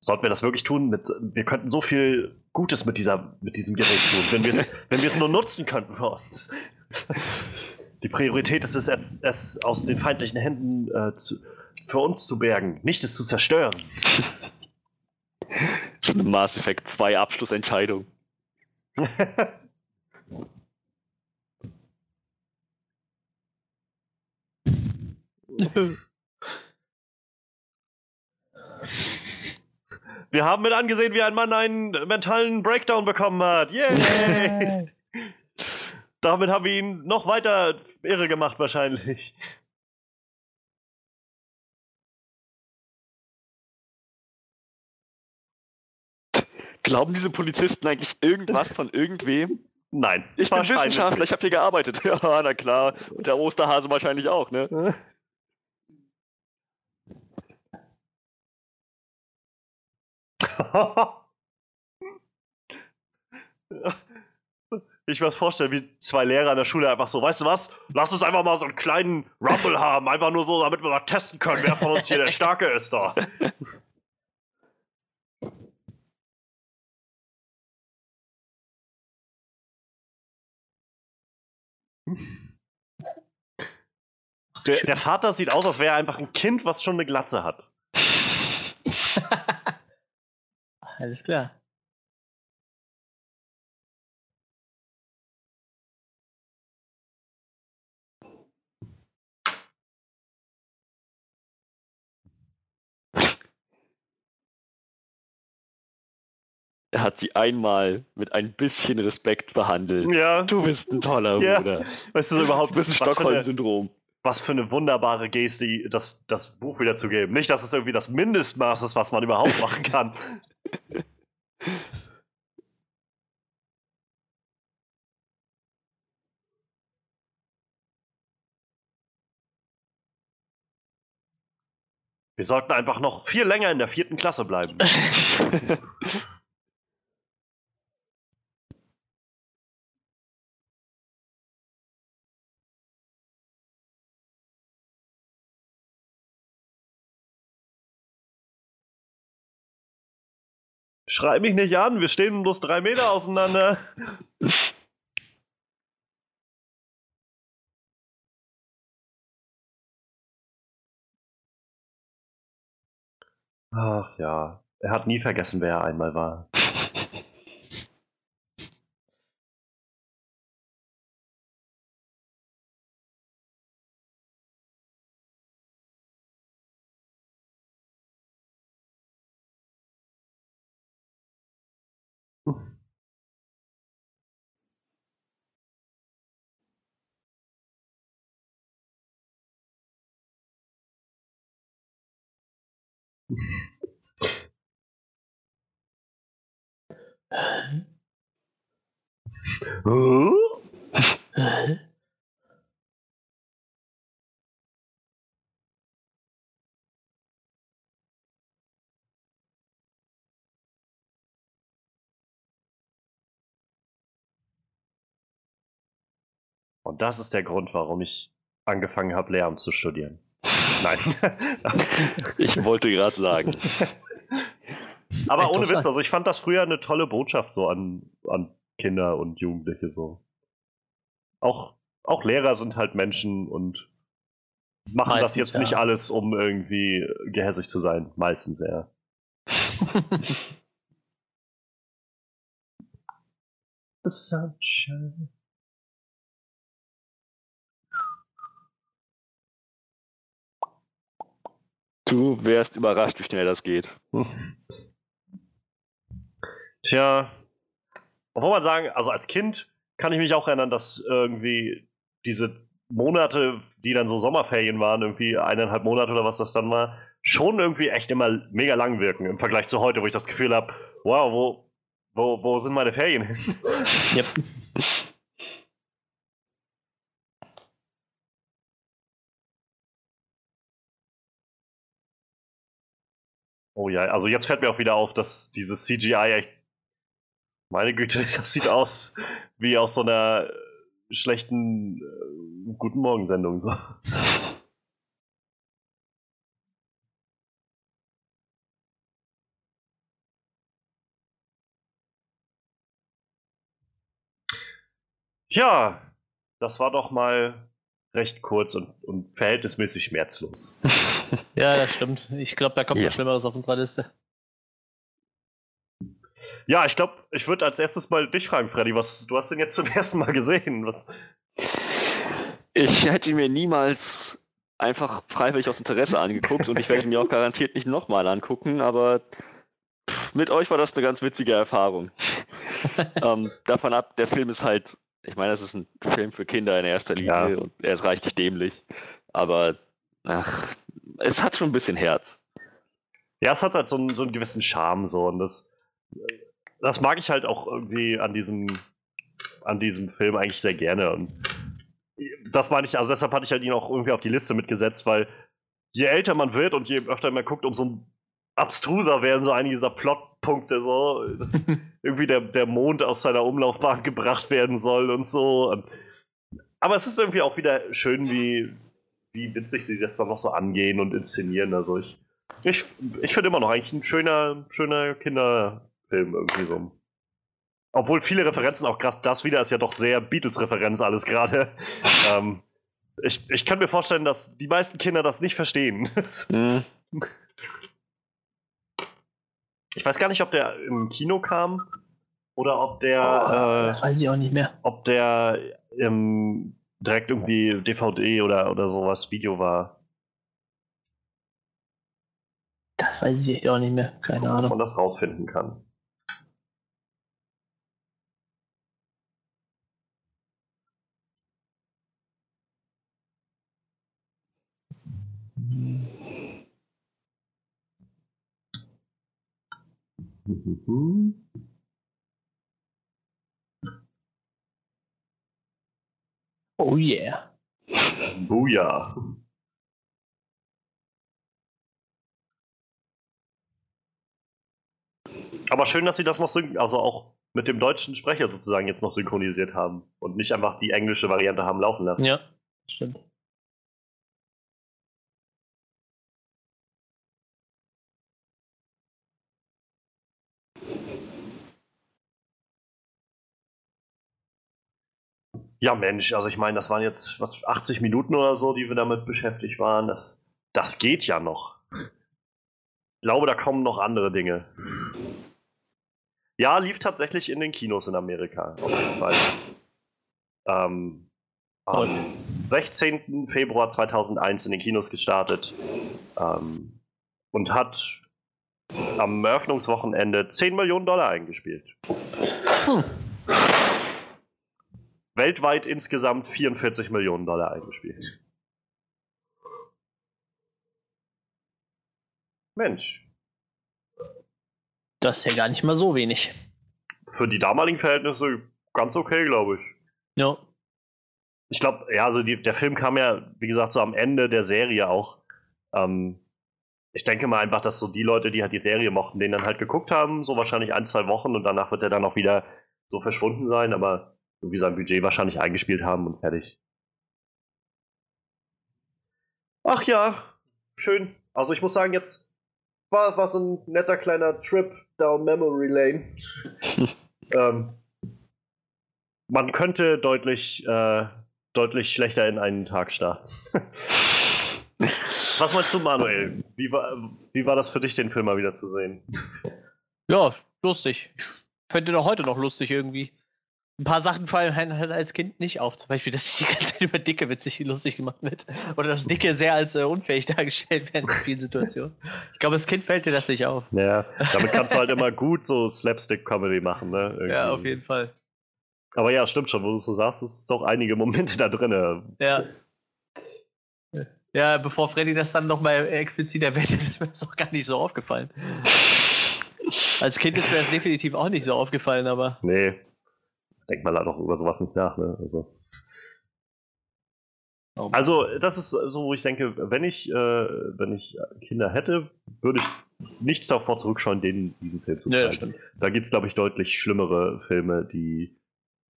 Sollten wir das wirklich tun? Mit, wir könnten so viel Gutes mit, dieser, mit diesem Gerät tun, wenn wir es wenn nur nutzen könnten für uns. Die Priorität ist es, es, es aus den feindlichen Händen äh, zu, für uns zu bergen, nicht es zu zerstören. So eine Mass Effect 2 Abschlussentscheidung. Wir haben mit angesehen, wie ein Mann einen mentalen Breakdown bekommen hat. Yay! Damit haben wir ihn noch weiter irre gemacht, wahrscheinlich. Glauben diese Polizisten eigentlich irgendwas von irgendwem? Nein. Ich bin Wissenschaftler, ich habe hier gearbeitet. Ja, na klar. Und der Osterhase wahrscheinlich auch, ne? Ich mir das vorstellen, wie zwei Lehrer in der Schule einfach so, weißt du was? Lass uns einfach mal so einen kleinen Rumble haben, einfach nur so, damit wir mal testen können, wer von uns hier der Starke ist da. Der, der Vater sieht aus, als wäre er einfach ein Kind, was schon eine Glatze hat. Alles klar. Er hat sie einmal mit ein bisschen Respekt behandelt. Ja, Du bist ein toller Ja. Bruder. weißt du so überhaupt, Du bist ein was für, eine, Stockholm-Syndrom. was für eine wunderbare Geste, das, das Buch wiederzugeben. Nicht, dass es irgendwie das Mindestmaß ist, was man überhaupt machen kann. Wir sollten einfach noch viel länger in der vierten Klasse bleiben. Schrei mich nicht an, wir stehen bloß drei Meter auseinander. Ach ja, er hat nie vergessen, wer er einmal war. Und das ist der Grund, warum ich angefangen habe, Lehramt zu studieren. Nein. Ich wollte gerade sagen. Aber ohne Witz, also ich fand das früher eine tolle Botschaft so an, an Kinder und Jugendliche so. Auch, auch Lehrer sind halt Menschen und machen das Meistens, jetzt ja. nicht alles, um irgendwie gehässig zu sein. Meistens ja. The sunshine. Du wärst überrascht, wie schnell das geht. Tja, obwohl man sagen, also als Kind kann ich mich auch erinnern, dass irgendwie diese Monate, die dann so Sommerferien waren, irgendwie eineinhalb Monate oder was das dann war, schon irgendwie echt immer mega lang wirken im Vergleich zu heute, wo ich das Gefühl habe, wow, wo, wo, wo sind meine Ferien hin? Yep. Oh ja, also jetzt fällt mir auch wieder auf, dass dieses CGI echt, meine Güte, das sieht aus wie aus so einer schlechten äh, Guten Morgen-Sendung. So. Ja, das war doch mal recht kurz und, und verhältnismäßig schmerzlos. Ja, das stimmt. Ich glaube, da kommt Ja. noch Schlimmeres auf unserer Liste. Ja, ich glaube, ich würde als erstes mal dich fragen, Freddy, was du hast den jetzt zum ersten Mal gesehen? Was, Ich hätte ihn mir niemals einfach freiwillig aus Interesse angeguckt und ich werde ihn mir auch garantiert nicht nochmal angucken, aber mit euch war das eine ganz witzige Erfahrung. ähm, davon ab, der Film ist halt, ich meine, das ist ein Film für Kinder in erster Linie Ja. und er ist reichlich dämlich, aber ach, es hat schon ein bisschen Herz. Ja, es hat halt so einen, so einen gewissen Charme so und das, das mag ich halt auch irgendwie an diesem, an diesem Film eigentlich sehr gerne und das meine ich, also deshalb hatte ich halt ihn auch irgendwie auf die Liste mitgesetzt, weil je älter man wird und je öfter man guckt, umso abstruser werden so einige dieser Plotpunkte so, dass irgendwie der, der Mond aus seiner Umlaufbahn gebracht werden soll und so. Aber es ist irgendwie auch wieder schön, wie, wie witzig sie das dann noch so angehen und inszenieren. Also ich, ich, ich finde immer noch eigentlich ein schöner, schöner Kinderfilm irgendwie so. Obwohl viele Referenzen auch krass, das wieder ist ja doch sehr Beatles-Referenz alles gerade. ähm, ich, ich kann mir vorstellen, dass die meisten Kinder das nicht verstehen. Hm, Ich weiß gar nicht, ob der im Kino kam oder ob der, Oh, äh, das weiß ich auch nicht mehr. ob der ähm, direkt irgendwie DVD oder, oder sowas Video war. Das weiß ich echt auch nicht mehr. Keine Ob man Ahnung. das rausfinden kann. Mhm. Oh yeah. Booyah. Aber schön, dass sie das noch also auch mit dem deutschen Sprecher sozusagen jetzt noch synchronisiert haben und nicht einfach die englische Variante haben laufen lassen. Ja, stimmt. Ja, Mensch, also ich meine, das waren jetzt was 80 Minuten oder so, die wir damit beschäftigt waren. Das, das geht ja noch. Ich glaube, da kommen noch andere Dinge. Ja, lief tatsächlich in den Kinos in Amerika, auf jeden Fall. Ähm, am 16. Februar 2001 in den Kinos gestartet ähm, und hat am Eröffnungswochenende 10 Millionen Dollar eingespielt. Hm. Weltweit insgesamt 44 Millionen Dollar eingespielt. Mensch, Das ist ja gar nicht mal so wenig. für die damaligen Verhältnisse ganz okay, glaube ich. Ja. Ich glaube, ja, also die, der Film kam ja, wie gesagt, so am Ende der Serie auch. Ähm, ich denke mal einfach, dass so die Leute, die halt die Serie mochten, den dann halt geguckt haben, so wahrscheinlich ein, zwei Wochen und danach wird er dann auch wieder so verschwunden sein, aber irgendwie sein Budget wahrscheinlich eingespielt haben und fertig. Ach ja, schön. Also ich muss sagen, jetzt war, war so ein netter kleiner Trip down Memory Lane. ähm, man könnte deutlich, äh, deutlich schlechter in einen Tag starten. Was meinst du, Manuel? Wie war, wie war das für dich, den Film mal wieder zu sehen? Ja, lustig. Ich fände ihn auch heute noch lustig irgendwie. Ein paar Sachen fallen halt als Kind nicht auf. Zum Beispiel, dass die ganze Zeit über Dicke witzig lustig gemacht wird. Oder dass Dicke sehr als äh, unfähig dargestellt werden in vielen Situationen. Ich glaube, als Kind fällt dir das nicht auf. Ja, damit kannst du halt immer gut so Slapstick-Comedy machen, ne? Irgendwie. Ja, auf jeden Fall. Aber ja, stimmt schon, wo du so sagst, es ist doch einige Momente da drin. Ja. Ja, bevor Freddy das dann nochmal explizit erwähnt hat, ist mir das doch gar nicht so aufgefallen. Als Kind ist mir das definitiv auch nicht so aufgefallen, aber. Nee. Denkt man da doch über sowas nicht nach, ne? Also. Oh also, das ist so, wo ich denke, wenn ich, äh, wenn ich Kinder hätte, würde ich nichts davor zurückschauen, denen diesen Film zu zeigen. Ja, da gibt es, glaube ich, deutlich schlimmere Filme, die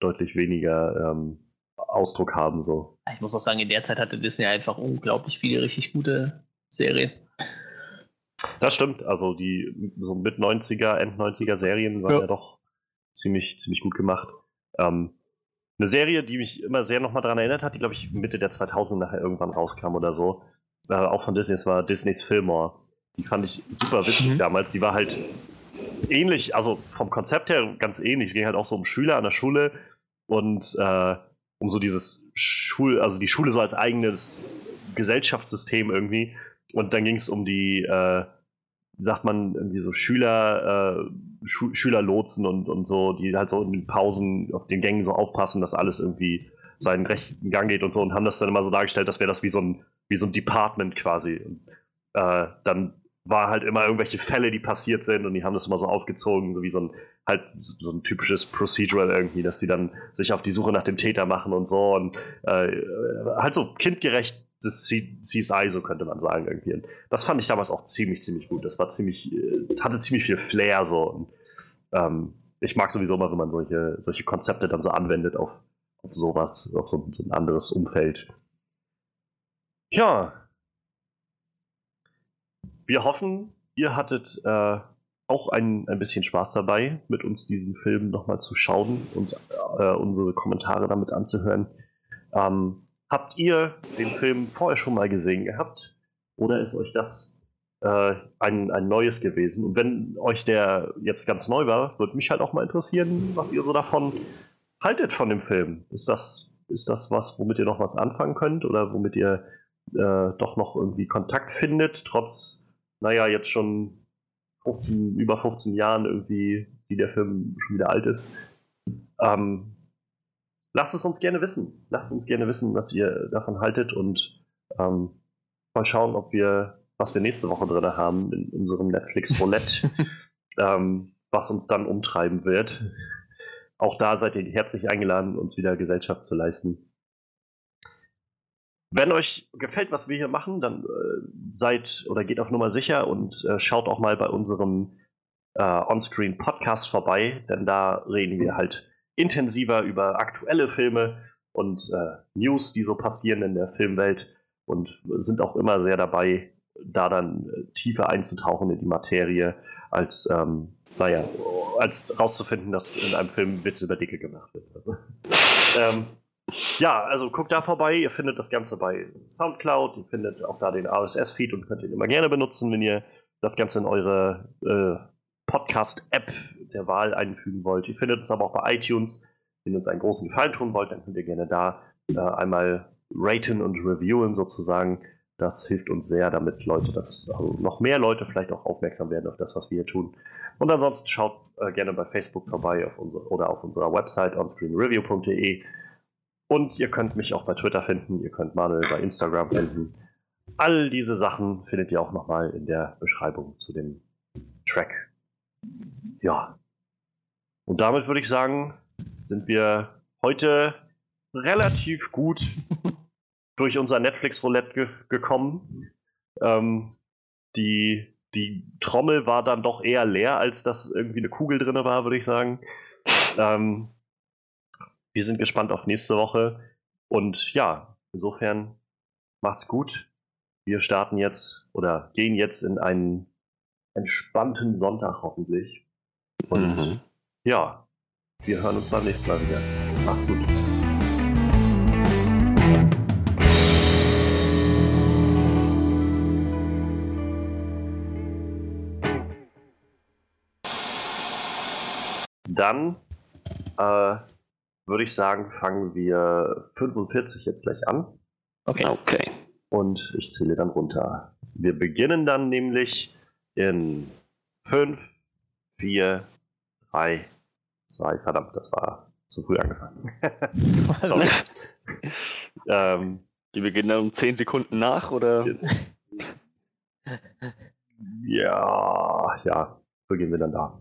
deutlich weniger ähm, Ausdruck haben. So. Ich muss auch sagen, in der Zeit hatte Disney einfach unglaublich viele richtig gute Serien. Das stimmt. Also die so mit 90er, End 90er Serien waren ja, ja doch ziemlich, ziemlich gut gemacht. Ähm, eine Serie, die mich immer sehr nochmal daran erinnert hat, die glaube ich Mitte der 2000 nachher irgendwann rauskam oder so, äh, auch von Disney, es war Disneys Fillmore. Die fand ich super witzig mhm. damals. Die war halt ähnlich, also vom Konzept her ganz ähnlich. Ging halt auch so um Schüler an der Schule und äh, um so dieses Schul, also die Schule so als eigenes Gesellschaftssystem irgendwie. Und dann ging es um die, äh, sagt man, irgendwie so Schüler, äh, Schu Schülerlotsen und, und so, die halt so in den Pausen auf den Gängen so aufpassen, dass alles irgendwie seinen rechten Gang geht und so und haben das dann immer so dargestellt, dass wäre das wie so ein, wie so ein Department quasi. Und, äh, dann war halt immer irgendwelche Fälle, die passiert sind und die haben das immer so aufgezogen, so wie so ein halt so ein typisches Procedural irgendwie, dass sie dann sich auf die Suche nach dem Täter machen und so und äh, halt so kindgerecht das CSI, so könnte man sagen irgendwie. Und das fand ich damals auch ziemlich, ziemlich gut. Das war ziemlich, äh, hatte ziemlich viel Flair so. Und, ähm, ich mag sowieso mal, wenn man solche, solche Konzepte dann so anwendet auf, auf sowas, auf so, so ein anderes Umfeld. Ja, wir hoffen, ihr hattet äh, auch ein, ein bisschen Spaß dabei, mit uns diesen Film nochmal zu schauen und äh, unsere Kommentare damit anzuhören. Ähm, habt ihr den Film vorher schon mal gesehen gehabt? Oder ist euch das äh, ein, ein neues gewesen? Und wenn euch der jetzt ganz neu war, würde mich halt auch mal interessieren, was ihr so davon haltet von dem Film. Ist das, ist das was, womit ihr noch was anfangen könnt oder womit ihr äh, doch noch irgendwie Kontakt findet, trotz naja, jetzt schon 15, über 15 Jahren irgendwie, wie der Film schon wieder alt ist. Ähm, lasst es uns gerne wissen. Lasst uns gerne wissen, was ihr davon haltet und ähm, mal schauen, ob wir, was wir nächste Woche drin haben in unserem Netflix Roulette, ähm, was uns dann umtreiben wird. Auch da seid ihr herzlich eingeladen, uns wieder Gesellschaft zu leisten. Wenn euch gefällt, was wir hier machen, dann äh, seid oder geht auf Nummer sicher und äh, schaut auch mal bei unserem äh, Onscreen Podcast vorbei, denn da reden wir halt intensiver über aktuelle Filme und äh, News, die so passieren in der Filmwelt und sind auch immer sehr dabei, da dann äh, tiefer einzutauchen in die Materie, als ähm, naja, als rauszufinden, dass in einem Film Witz über Dicke gemacht wird. Also, ähm, ja, also guckt da vorbei. Ihr findet das Ganze bei Soundcloud. Ihr findet auch da den RSS-Feed und könnt ihn immer gerne benutzen, wenn ihr das Ganze in eure äh, Podcast-App der Wahl einfügen wollt. Ihr findet uns aber auch bei iTunes. Wenn ihr uns einen großen Gefallen tun wollt, dann könnt ihr gerne da äh, einmal raten und reviewen sozusagen. Das hilft uns sehr, damit Leute, das, also noch mehr Leute vielleicht auch aufmerksam werden auf das, was wir hier tun. Und ansonsten schaut äh, gerne bei Facebook vorbei auf unsere, oder auf unserer Website onscreenreview.de. Und ihr könnt mich auch bei Twitter finden, ihr könnt Manuel bei Instagram finden. All diese Sachen findet ihr auch nochmal in der Beschreibung zu dem Track. Ja. Und damit würde ich sagen, sind wir heute relativ gut durch unser Netflix-Roulette ge gekommen. Ähm, die, die Trommel war dann doch eher leer, als dass irgendwie eine Kugel drin war, würde ich sagen. Ähm, wir sind gespannt auf nächste Woche. Und ja, insofern macht's gut. wir starten jetzt oder gehen jetzt in einen entspannten Sonntag hoffentlich. Und Mhm. Ja, wir hören uns beim nächsten Mal wieder. Mach's gut. Dann äh, würde ich sagen, fangen wir 45 jetzt gleich an Okay. Okay. und ich zähle dann runter. Wir beginnen dann nämlich in 5, 4, 3, 2, verdammt, das war zu früh angefangen. Sorry. ähm, Die beginnen dann um 10 Sekunden nach oder? ja, ja, beginnen wir dann da.